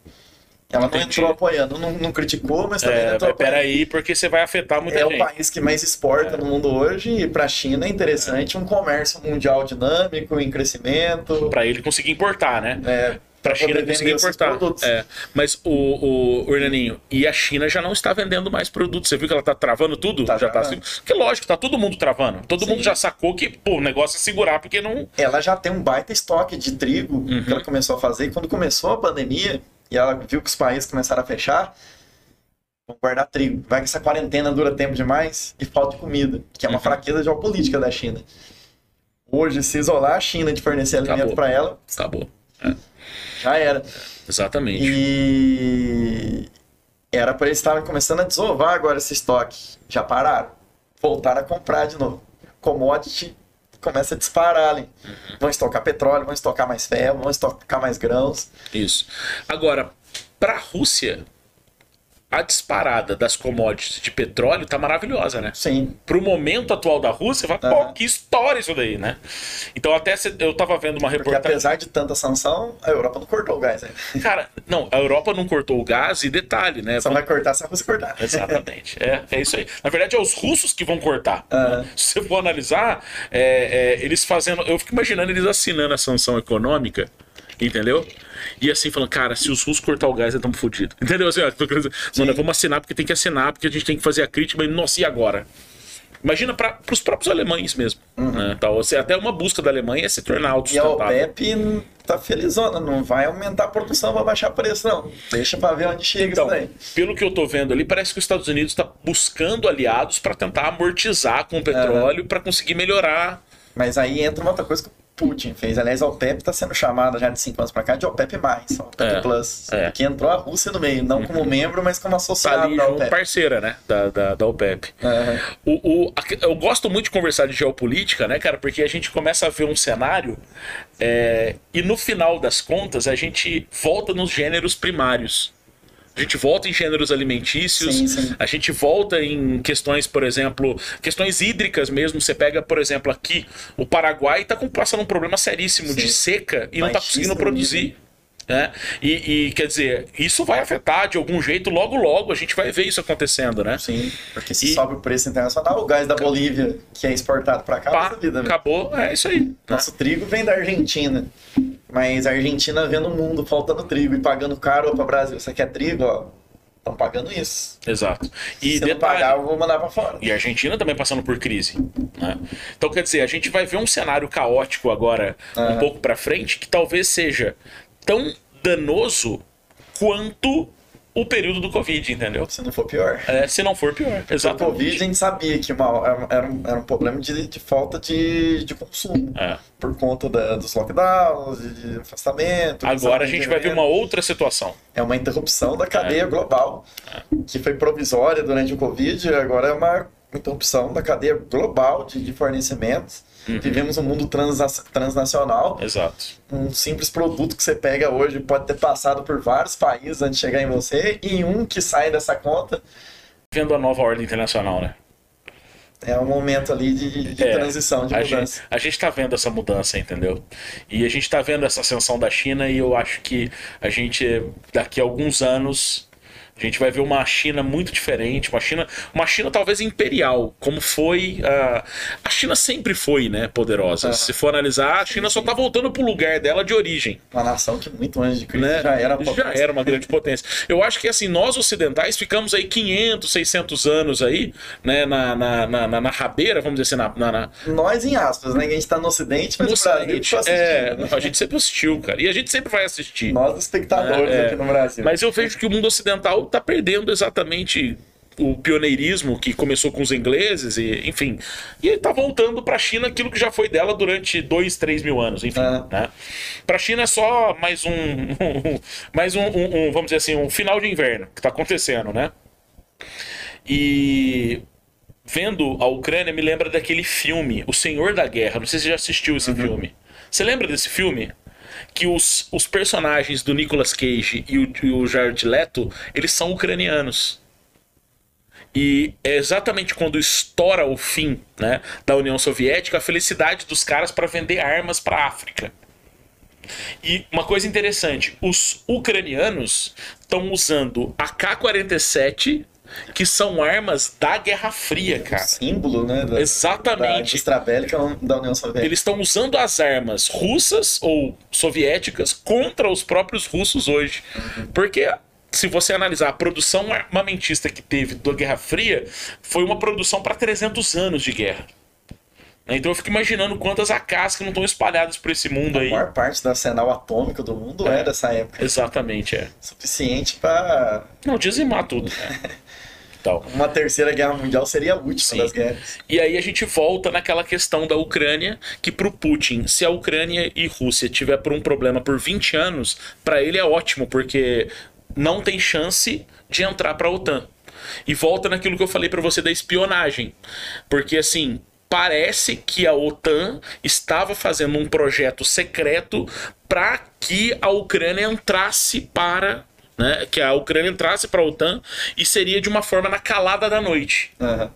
Ela não
Entendi.
entrou apoiando, não, não criticou, mas também não
É,
entrou
mas
apoiando.
peraí, porque você vai afetar muita
É o
gente.
país que mais exporta no mundo hoje e para a China é interessante um comércio mundial dinâmico, em crescimento.
Para ele conseguir importar, né?
É,
Pra
pra
China conseguir importar. É, mas o, o, o Hernaninho, e a China já não está vendendo mais produtos. Você viu que ela tá travando tudo?
Tá
já tá
travando.
assim. Porque lógico, tá todo mundo travando. Todo
Sim.
mundo já sacou que, pô, o negócio é segurar, porque não.
Ela já tem um baita estoque de trigo
Uhum.
que ela começou a fazer. E quando começou a pandemia e ela viu que os países começaram a fechar, vão guardar trigo. Vai que essa quarentena dura tempo demais e falta comida, que é uma
Uhum.
fraqueza geopolítica da China. Hoje, se isolar a China de fornecer alimento
Acabou.
para ela,
Acabou.
Já era.
Exatamente.
E era para eles estarem começando a desovar agora esse estoque. Já pararam. Voltaram a comprar de novo. Commodity começa a disparar ali.
Uhum.
Vão estocar petróleo, vão estocar mais ferro, vão estocar mais grãos.
Isso. Agora, para a Rússia, a disparada das commodities de petróleo tá maravilhosa, né?
Sim.
Pro momento atual da Rússia, vai, pô,
Aham.
que história isso daí, né? Então, até eu tava vendo uma
Porque
reportagem.
apesar de tanta sanção, a Europa não cortou o gás ainda.
Cara, não, a Europa não cortou o gás e detalhe, né?
Só vai cortar se a Rússia cortar.
Exatamente. É, é isso aí. Na verdade, é os russos que vão cortar.
Aham.
né? Se você for analisar, é, é, eles fazendo. Eu fico imaginando eles assinando a sanção econômica, entendeu? E assim, falando, cara, se os russos cortar o gás, nós estamos fodidos. Entendeu? Assim, ó, nós vamos assinar porque tem que assinar, porque a gente tem que fazer a crítica, mas nossa, e agora? Imagina para os próprios alemães mesmo. Né? Tal, ou seja, até uma busca da Alemanha é se tornar
E a
autossustentável.
OPEP tá felizona, não vai aumentar a produção pra baixar preço, não. Deixa pra ver onde chega
Então,
isso daí.
pelo que eu tô vendo ali, parece que os Estados Unidos está buscando aliados para tentar amortizar com o petróleo para conseguir melhorar.
Mas aí entra uma outra coisa que Putin fez. Aliás, a OPEP está sendo chamada já de cinco anos para cá de OPEP+, OPEP
É,
Plus.
é.
Que entrou a Rússia no meio, não como membro, mas como
Tá
associado
ali
da OPEP.
parceira, né? Da, da, da OPEP.
Aham.
O, o, eu gosto muito de conversar de geopolítica, né, cara? Porque a gente começa a ver um cenário é, e no final das contas a gente volta nos gêneros primários. A gente volta em gêneros alimentícios,
Sim, sim.
a gente volta em questões, por exemplo, questões hídricas mesmo. Você pega, por exemplo, aqui, o Paraguai está passando um problema seríssimo de
Sim.
seca e não está conseguindo produzir. Né? E, e, quer dizer, isso vai afetar de algum jeito, logo logo a gente vai ver isso acontecendo, né?
Sim, porque se
E-
sobe o preço internacional, o gás da Bolívia, que é exportado para cá,
Pá,
passa vida, né?
acabou, é isso aí. né?
Nosso trigo vem da Argentina. Mas a Argentina vendo o mundo faltando trigo e pagando caro para Brasil. Você quer trigo, ó? Estão pagando isso.
Exato. E
Se não
detalhe,
pagar, eu vou mandar para fora.
E a Argentina também passando por crise. né? Então, quer dizer, a gente vai ver um cenário caótico agora, um
Aham.
pouco pra frente, que talvez seja tão danoso quanto o período do Covid, entendeu?
Se não for pior.
É, se não for pior.
O
Exatamente.
Covid a gente sabia que uma, era, um, era um problema de, de falta de, de consumo.
É.
Por conta da- dos lockdowns, de, de afastamento.
Agora a gente vai ver uma outra situação.
É uma interrupção da cadeia global, que foi provisória durante o Covid, agora é uma interrupção da cadeia global de, de fornecimentos.
Uhum.
Vivemos um mundo transna- transnacional.
Exato.
Um simples produto que você pega hoje pode ter passado por vários países antes de chegar em você, e um que sai dessa conta
Vendo a nova ordem internacional, né?
é um momento ali de, de
É,
transição, de
a
mudança.
gente, a gente tá vendo essa mudança, entendeu? E a gente tá vendo essa ascensão da China e eu acho que a gente, daqui a alguns anos, a gente vai ver uma China muito diferente, uma China, uma China talvez imperial, como foi a a China sempre foi, né, poderosa.
Aham.
Se for analisar, a China só tá voltando pro lugar dela de origem
Uma nação que muito antes de Cristo
né?
já era
já era uma grande potência. Eu acho que assim, nós ocidentais ficamos aí 500, 600 anos aí, né, na, na, na, na- na rabeira, vamos dizer assim, na, na,
Nós em aspas, né? A gente tá no Ocidente, mas
no
o Brasil
Ocidente.
tá.
É,
né?
a gente sempre assistiu, cara. E a gente sempre vai assistir.
Nós, espectadores
É, é.
aqui no Brasil.
Mas eu vejo que o mundo ocidental tá perdendo exatamente o pioneirismo que começou com os ingleses, e, enfim. E ele tá voltando pra China aquilo que já foi dela durante dois, três mil anos, enfim.
É.
Né? Pra China é só mais um. mais um, um- um, vamos dizer assim, um final de inverno que tá acontecendo, né? E. Vendo a Ucrânia me lembra daquele filme, O Senhor da Guerra. Não sei se você já assistiu esse filme. Você lembra desse filme? Que os, os personagens do Nicolas Cage e o, e o Jared Leto, eles são ucranianos. E é exatamente quando estoura o fim né, da União Soviética a felicidade dos caras para vender armas para a África. E uma coisa interessante, os ucranianos estão usando AK-47, que são armas da Guerra Fria, cara.
símbolo, né? Da,
Exatamente.
Da bélica da União Soviética.
Eles estão usando as armas russas ou soviéticas contra os próprios russos hoje. Porque se você analisar a produção armamentista que teve da Guerra Fria, foi uma produção para 300 anos de guerra. Então eu fico imaginando quantas AKs que não estão espalhadas por esse mundo
A
aí.
maior parte do arsenal atômico do mundo é, dessa época.
Exatamente, é.
Suficiente para
Não, dizimar tudo. Né? Tal.
uma terceira guerra mundial seria a última
Sim.
das guerras.
E aí a gente volta naquela questão da Ucrânia, que pro Putin, se a Ucrânia e Rússia tiver por um problema por 20 anos, para ele é ótimo, porque não tem chance de entrar para a OTAN. E volta naquilo que eu falei para você da espionagem. Porque assim, parece que a OTAN estava fazendo um projeto secreto para que a Ucrânia entrasse para né, que a Ucrânia entrasse para a OTAN e seria de uma forma na calada da noite.
Aham.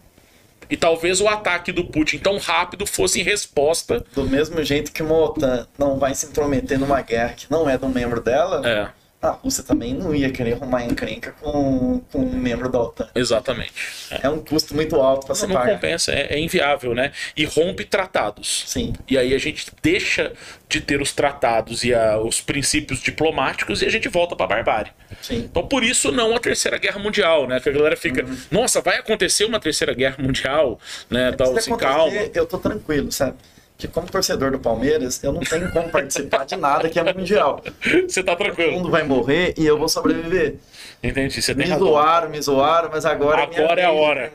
E talvez o ataque do Putin tão rápido fosse em resposta.
Do mesmo jeito que uma OTAN não vai se intrometer numa guerra que não é de um membro dela,
É,
a Rússia também não ia querer arrumar encrenca com, com um membro da OTAN.
exatamente. É.
É um custo muito alto para se
Não
pagar.
compensa, é, é inviável, né? E rompe tratados.
Sim.
E aí a gente deixa de ter os tratados e a- os princípios diplomáticos e a gente volta pra barbárie.
Sim.
Então por isso não a terceira guerra mundial, né? Que a galera fica,
Uhum.
nossa, vai acontecer uma terceira guerra mundial, né? Tal,
Se
assim, calma.
eu tô tranquilo, sabe? Que como torcedor do Palmeiras, eu não tenho como participar de nada que é mundial.
Você tá
Todo
tranquilo.
mundo vai morrer e eu vou sobreviver.
Entendi, você
Me
tem razão.
zoaram, me zoaram, mas agora,
Agora é a
vez de
hora.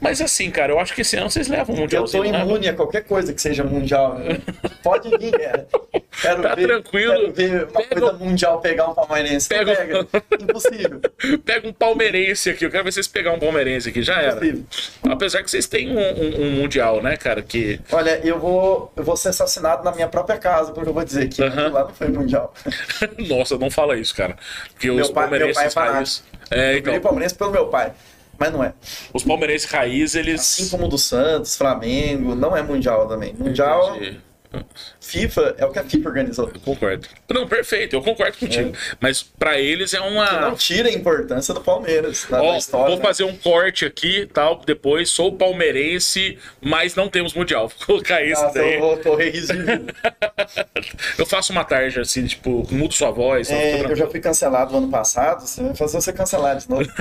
Mas assim, cara, eu acho que esse ano vocês levam um
Eu
mundialzinho.
tô
levam?
imune a qualquer coisa que seja mundial. né? Pode vir, cara. Quero
Tá
ver,
tranquilo.
Quero ver uma
Pega
coisa
o-
mundial pegar um palmeirense. Não
Pega o-
Pega. Impossível.
Pega um palmeirense aqui. Eu quero ver vocês pegar um palmeirense aqui. Já era.
Impossível.
Apesar que vocês têm um, um- um mundial, né, cara? Que.
Olha, eu vou, eu vou ser assassinado na minha própria casa, porque eu vou dizer que
Aham.
lá não foi mundial.
Nossa, não fala isso, cara. Porque
Meu
os
pai- meu
palmeirenses
pai é.
É,
Eu
então.
virei palmeirense pelo meu pai, mas não é.
Os palmeirenses raiz, eles.
Assim como o do Santos, Flamengo, não é mundial também. Mundial,
Entendi.
FIFA é o que a FIFA organizou.
Eu concordo. Não, perfeito, eu concordo contigo. Mas pra eles é
Que não
uma.
tira a importância do Palmeiras na, na história.
vou
né?
fazer um corte aqui, tal, depois. Sou palmeirense, mas não temos mundial. Vou colocar isso
Nossa,
daí.
eu vida.
Eu faço uma tarja assim, tipo, mudo sua voz.
É, eu já fui cancelado ano passado, você vai fazer você cancelar de novo.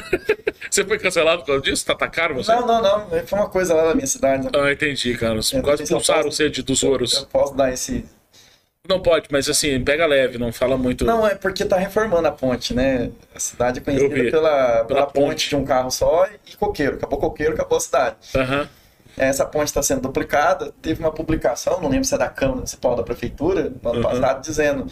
Você foi cancelado por causa disso? Tá atacando você?
Não, não, não. Foi uma coisa lá da minha cidade.
Ah, entendi, cara.
Eu
Quase
eu
expulsaram
posso-
você de, dos
Eu
ouros.
posso dar esse.
Não pode, mas assim, pega leve, não fala muito.
Não, é porque tá reformando a ponte, né? A cidade é conhecida
vi.
pela, pela,
ponte.
ponte de um carro só e coqueiro. Acabou coqueiro, acabou a cidade.
Aham.
Essa ponte está sendo duplicada. Teve uma publicação, não lembro se é da Câmara Municipal da Prefeitura, no ano
Uhum.
passado, dizendo: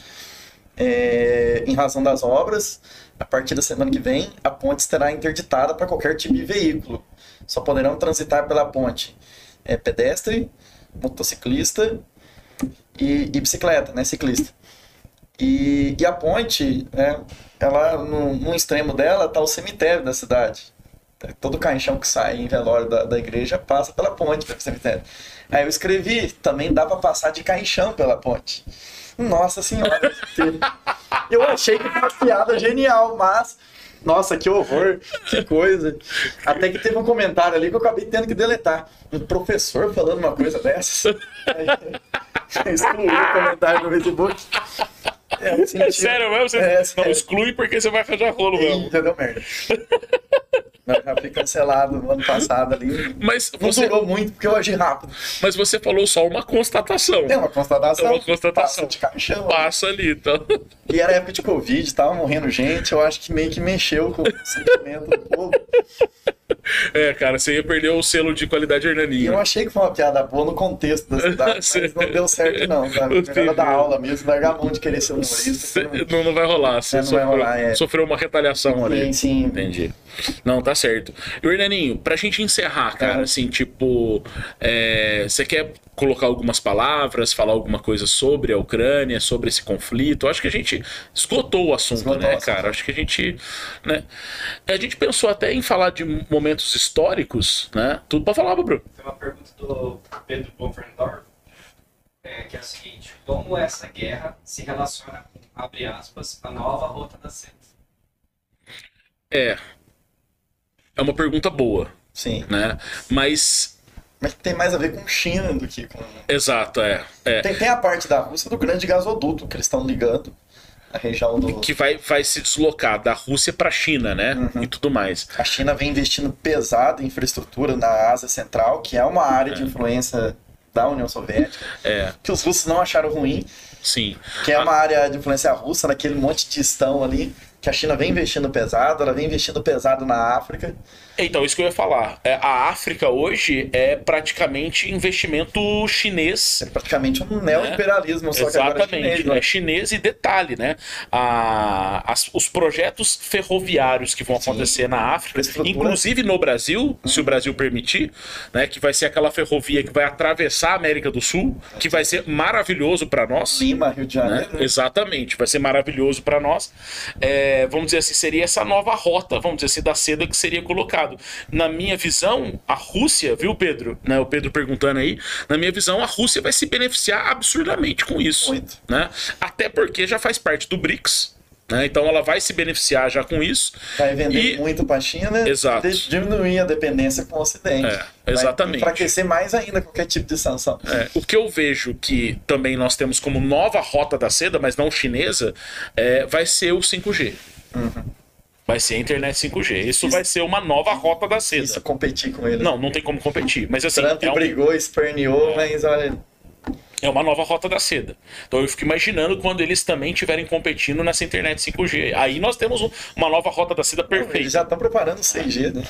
é, em razão das obras, a partir da semana que vem, a ponte será interditada para qualquer tipo de veículo. Só poderão transitar pela ponte é, pedestre, motociclista e, e bicicleta, né? Ciclista. E, e a ponte, né, ela, no, no extremo dela, está o cemitério da cidade. Todo caixão que sai em velório da, da igreja passa pela ponte para o cemitério. Aí eu escrevi, também dá para passar de caixão pela ponte. Nossa senhora. eu achei que foi uma piada genial, mas. Nossa, que horror, que coisa. Até que teve um comentário ali que eu acabei tendo que deletar. Um professor falando uma coisa dessas. Excluí o comentário no Facebook. É,
É sério mesmo? Você
É,
não
sério.
exclui porque você vai arranjar rolo mesmo.
Eita, deu merda. Mas já fui cancelado no ano passado ali.
Mas
Não
você,
durou muito porque eu agi rápido.
mas você falou só uma constatação.
É uma constatação.
É uma constatação.
Passa de caixão.
Passa ali, então.
E era época de Covid, tava morrendo gente. Eu acho que meio que mexeu com o sentimento do povo.
É, cara, você ia perder o selo de qualidade Hernaninho.
eu achei que foi uma piada boa no contexto da cidade, mas não deu certo, não. Sabe? Melhor dar aula mesmo, largar a mão de querer ser humorista.
Cê- Não, não vai rolar. Você
É, não vai
sofreu,
rolar, é.
sofreu uma retaliação ali.
Sim, sim.
Entendi. Não, tá certo. E, Hernaninho, pra gente encerrar, cara,
Ah.
assim, tipo, é, você quer colocar algumas palavras, falar alguma coisa sobre a Ucrânia, sobre esse conflito? Eu acho que a gente esgotou o assunto,
Esgotou
né,
o assunto.
cara? Acho que a gente, né? A gente pensou até em falar de momentos históricos, né? Tudo pra falar, Bruno.
Tem uma pergunta do Pedro Bonferdorf, é, que é a seguinte: Como essa guerra se relaciona com, abre aspas, a nova rota da seda?
É. É uma pergunta boa,
Sim.
né? Mas,
Mas tem mais a ver com China do que com.
exato, é. é.
Tem, tem a parte da Rússia do grande gasoduto que eles estão ligando. A região do.
que vai, vai se deslocar da Rússia para a China, né?
Uhum.
E tudo mais.
A China vem investindo pesado em infraestrutura na Ásia Central, que é uma área de influência da União Soviética,
É,
que os russos não acharam ruim,
sim.
que é uma área de influência russa, naquele monte de estão ali, que a China vem investindo pesado, ela vem investindo pesado na África.
Então, isso que eu ia falar. É, a África hoje é praticamente investimento chinês.
É praticamente um neoliberalismo, só que agora é
Exatamente,
chinês, né?
é chinês e detalhe, né? A, as- os projetos ferroviários que vão
Sim.
acontecer na África, inclusive no Brasil, se o Brasil permitir, né? Que vai ser aquela ferrovia que vai atravessar a América do Sul, que vai ser maravilhoso para nós.
Lima, Rio de
né?
Janeiro. né?
Exatamente, vai ser maravilhoso para nós. É, vamos dizer assim, seria essa nova rota, vamos dizer assim, da seda que seria Na minha visão, a Rússia, viu, Pedro? Né, o Pedro perguntando aí, na minha visão, a Rússia vai se beneficiar absurdamente com isso.
Muito.
Né? Até porque já faz parte do BRICS. Né? Então ela vai se beneficiar já com isso.
Vai vender
E-
muito para a China
Exato.
diminuir a dependência com o Ocidente.
É, exatamente.
Vai enfraquecer mais ainda qualquer tipo de sanção.
É, o que eu vejo que também nós temos como nova rota da seda, mas não chinesa, é, vai ser o 5G. Vai ser a internet 5G. Isso, vai ser uma nova rota da seda.
Isso competir com ele.
Não, não tem como competir. Mas assim,
Trump
é, um-
brigou, esperneou, mas olha,
é uma nova rota da seda. Então eu fico imaginando quando eles também estiverem competindo nessa internet 5G. Aí nós temos um- uma nova rota da seda
eles
perfeita.
já estão preparando o 6G, né?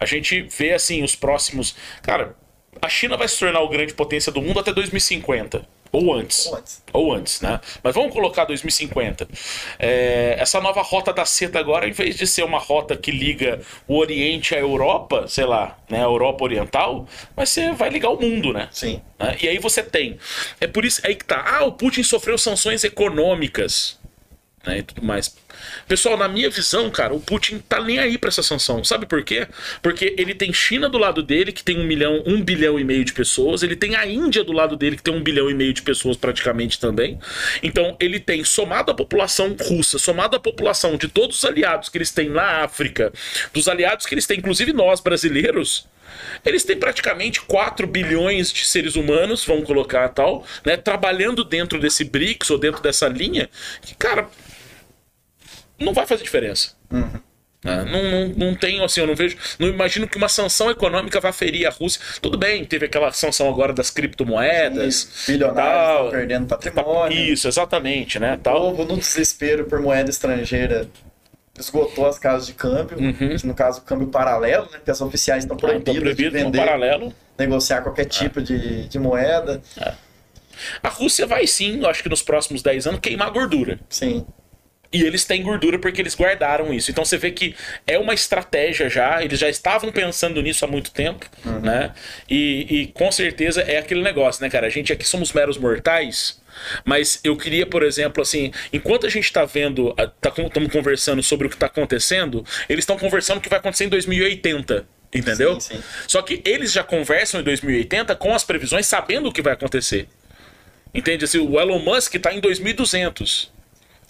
A gente vê assim os próximos. Cara, a China vai se tornar o grande potência do mundo até 2050. Ou antes.
Ou antes.
Ou antes, né? Mas vamos colocar 2050. É, essa nova rota da seta agora, em vez de ser uma rota que liga o Oriente à Europa, sei lá, né? A Europa Oriental, vai ser, vai ligar o mundo, né?
Sim.
Né? E aí você tem. É por isso aí que tá. Ah, o Putin sofreu sanções econômicas. Né, e tudo mais. Pessoal, na minha visão, cara, o Putin tá nem aí pra essa sanção. Sabe por quê? Porque ele tem China do lado dele, que tem um milhão, um bilhão e meio de pessoas. Ele tem a Índia do lado dele, que tem um bilhão e meio de pessoas praticamente também. Então, ele tem, somado a população russa, somado a população de todos os aliados que eles têm na África, dos aliados que eles têm, inclusive nós brasileiros, eles têm praticamente 4 bilhões de seres humanos, vamos colocar tal, né, trabalhando dentro desse BRICS ou dentro dessa linha, que, cara, não vai fazer diferença.
Uhum.
Né? Não, não, não tenho, assim, eu não vejo. Não imagino que uma sanção econômica vá ferir a Rússia. Tudo bem, teve aquela sanção agora das criptomoedas.
Bilionários estão perdendo patrimônio.
Isso, exatamente, né?
O
Tal.
povo, no desespero por moeda estrangeira, esgotou as casas de câmbio.
Uhum.
No caso, câmbio paralelo, né? Porque as oficiais estão
Então,
proibidas
proibido
de vender,
paralelo.
negociar qualquer tipo de, de moeda.
A Rússia vai sim, eu acho que nos próximos 10 anos, queimar gordura.
Sim.
E eles têm gordura porque eles guardaram isso. Então você vê que é uma estratégia já, eles já estavam pensando nisso há muito tempo, né? E, e com certeza é aquele negócio, né, cara? A gente aqui somos meros mortais, mas eu queria, por exemplo, assim, enquanto a gente tá vendo, a- tá, estamos conversando sobre o que tá acontecendo, eles estão conversando o que vai acontecer em 2080. Entendeu?
Sim, sim.
Só que eles já conversam em 2080 com as previsões, sabendo o que vai acontecer. Entende? Assim, o Elon Musk tá em 2200.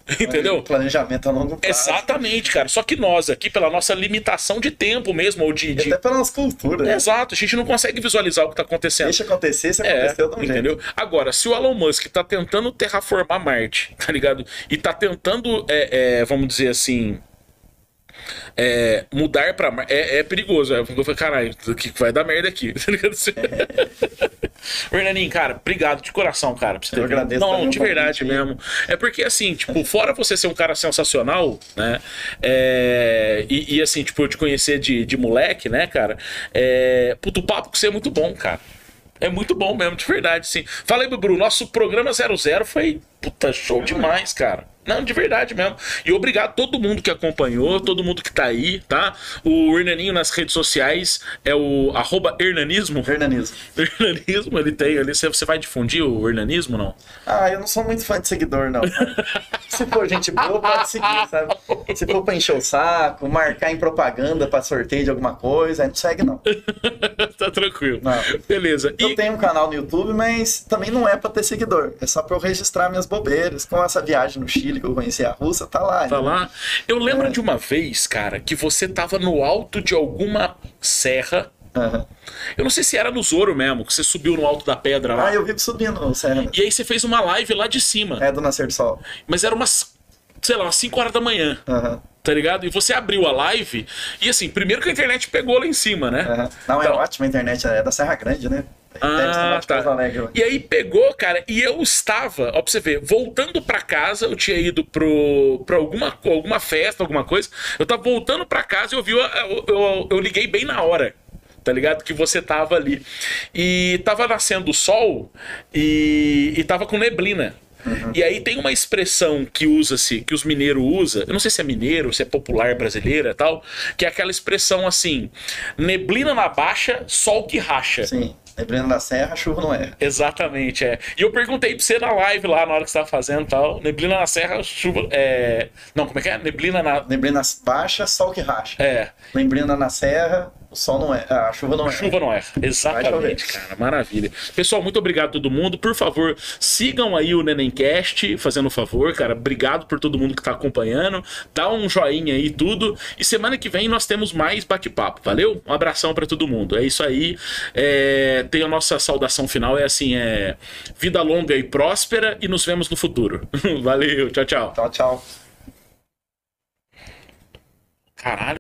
Entendeu?
Planejamento a longo prazo.
Exatamente, cara. Só que nós aqui, pela nossa limitação de tempo mesmo, ou de. De-
até pela nossa cultura. né?
Exato, a gente não consegue visualizar o que tá acontecendo.
Deixa acontecer, se
É,
aconteceu, um
entendeu?
jeito.
Agora, se o Elon Musk tá tentando terraformar Marte, tá ligado? E tá tentando, é, é, vamos dizer assim, é, mudar pra Marte, é, é perigoso. É, eu falei, caralho, o que vai dar merda aqui? Tá ligado? Hernaninho, cara, obrigado de coração, cara. Por você ter
Eu agradeço
Não,
também o
de verdade mesmo. É porque, assim, tipo, fora você ser um cara sensacional, né? é, e, e, assim, tipo, eu te conhecer de, de moleque, né, cara? É, puto, o papo com você é muito bom, cara. É muito bom mesmo, de verdade, sim. Fala aí, Bruno, nosso programa 00 foi, puta, show demais, cara. Não, de verdade mesmo. E obrigado a todo mundo que acompanhou, todo mundo que tá aí, tá? O Hernaninho nas redes sociais é o arroba Hernanismo.
Hernanismo.
Hernanismo, ele tem ali. Você vai difundir o Hernanismo, não?
Ah, eu não sou muito fã de seguidor, não. Se for gente boa, pode seguir, sabe? Se for pra encher o saco, marcar em propaganda pra sorteio de alguma coisa, aí não segue, não.
tá tranquilo.
Não.
Beleza.
Eu
E,
tenho um canal no YouTube, mas também não é pra ter seguidor. É só pra eu registrar minhas bobeiras. Com essa viagem no Chile que eu conheci a Rússia, tá lá.
tá
né?
lá. Eu lembro
É.
de uma vez, cara, que você tava no alto de alguma serra.
Aham.
Eu não sei se era no Zoro mesmo, que você subiu no alto da pedra lá.
Ah, eu vivo subindo o Serra.
E aí você fez uma live lá de cima.
É do Nascer do Sol.
Mas era umas, sei lá, umas 5 horas da manhã.
Aham.
Tá ligado? E você abriu a live. E assim, primeiro que a internet pegou lá em cima, né?
aham. Não, é
Então-
ótima a internet, é da Serra Grande, né?
Ah, tá. E aí pegou, cara, e eu estava, ó, pra você ver, voltando pra casa, eu tinha ido pro, pra alguma, alguma festa, alguma coisa, eu tava voltando pra casa e eu vi, eu, eu, eu liguei bem na hora. Tá ligado? Que você tava ali. E tava nascendo o sol e, e tava com neblina. E aí tem uma expressão que usa-se, que os mineiros usam, eu não sei se é mineiro, se é popular brasileira e tal, que é aquela expressão assim: neblina na baixa, sol que racha.
Sim. Neblina da Serra, chuva não é.
Exatamente, é. E eu perguntei pra você na live lá, na hora que você tava fazendo e tal. Neblina na serra, chuva. É... Não, como é que é? Neblina na.
Neblina baixa, sol que racha.
É,
Neblina na Serra, o sol não é. A chuva não é.
chuva não é. Exatamente, cara. Maravilha. Pessoal, muito obrigado a todo mundo. Por favor, sigam aí o Nenemcast, fazendo um favor, cara. Obrigado por todo mundo que tá acompanhando. Dá um joinha aí, tudo. E semana que vem nós temos mais bate-papo, valeu? Um abração pra todo mundo. É isso aí. É, Tem a nossa saudação final, é assim: é vida longa e próspera e nos vemos no futuro. valeu, tchau, tchau.
Tchau, tchau.
Caralho.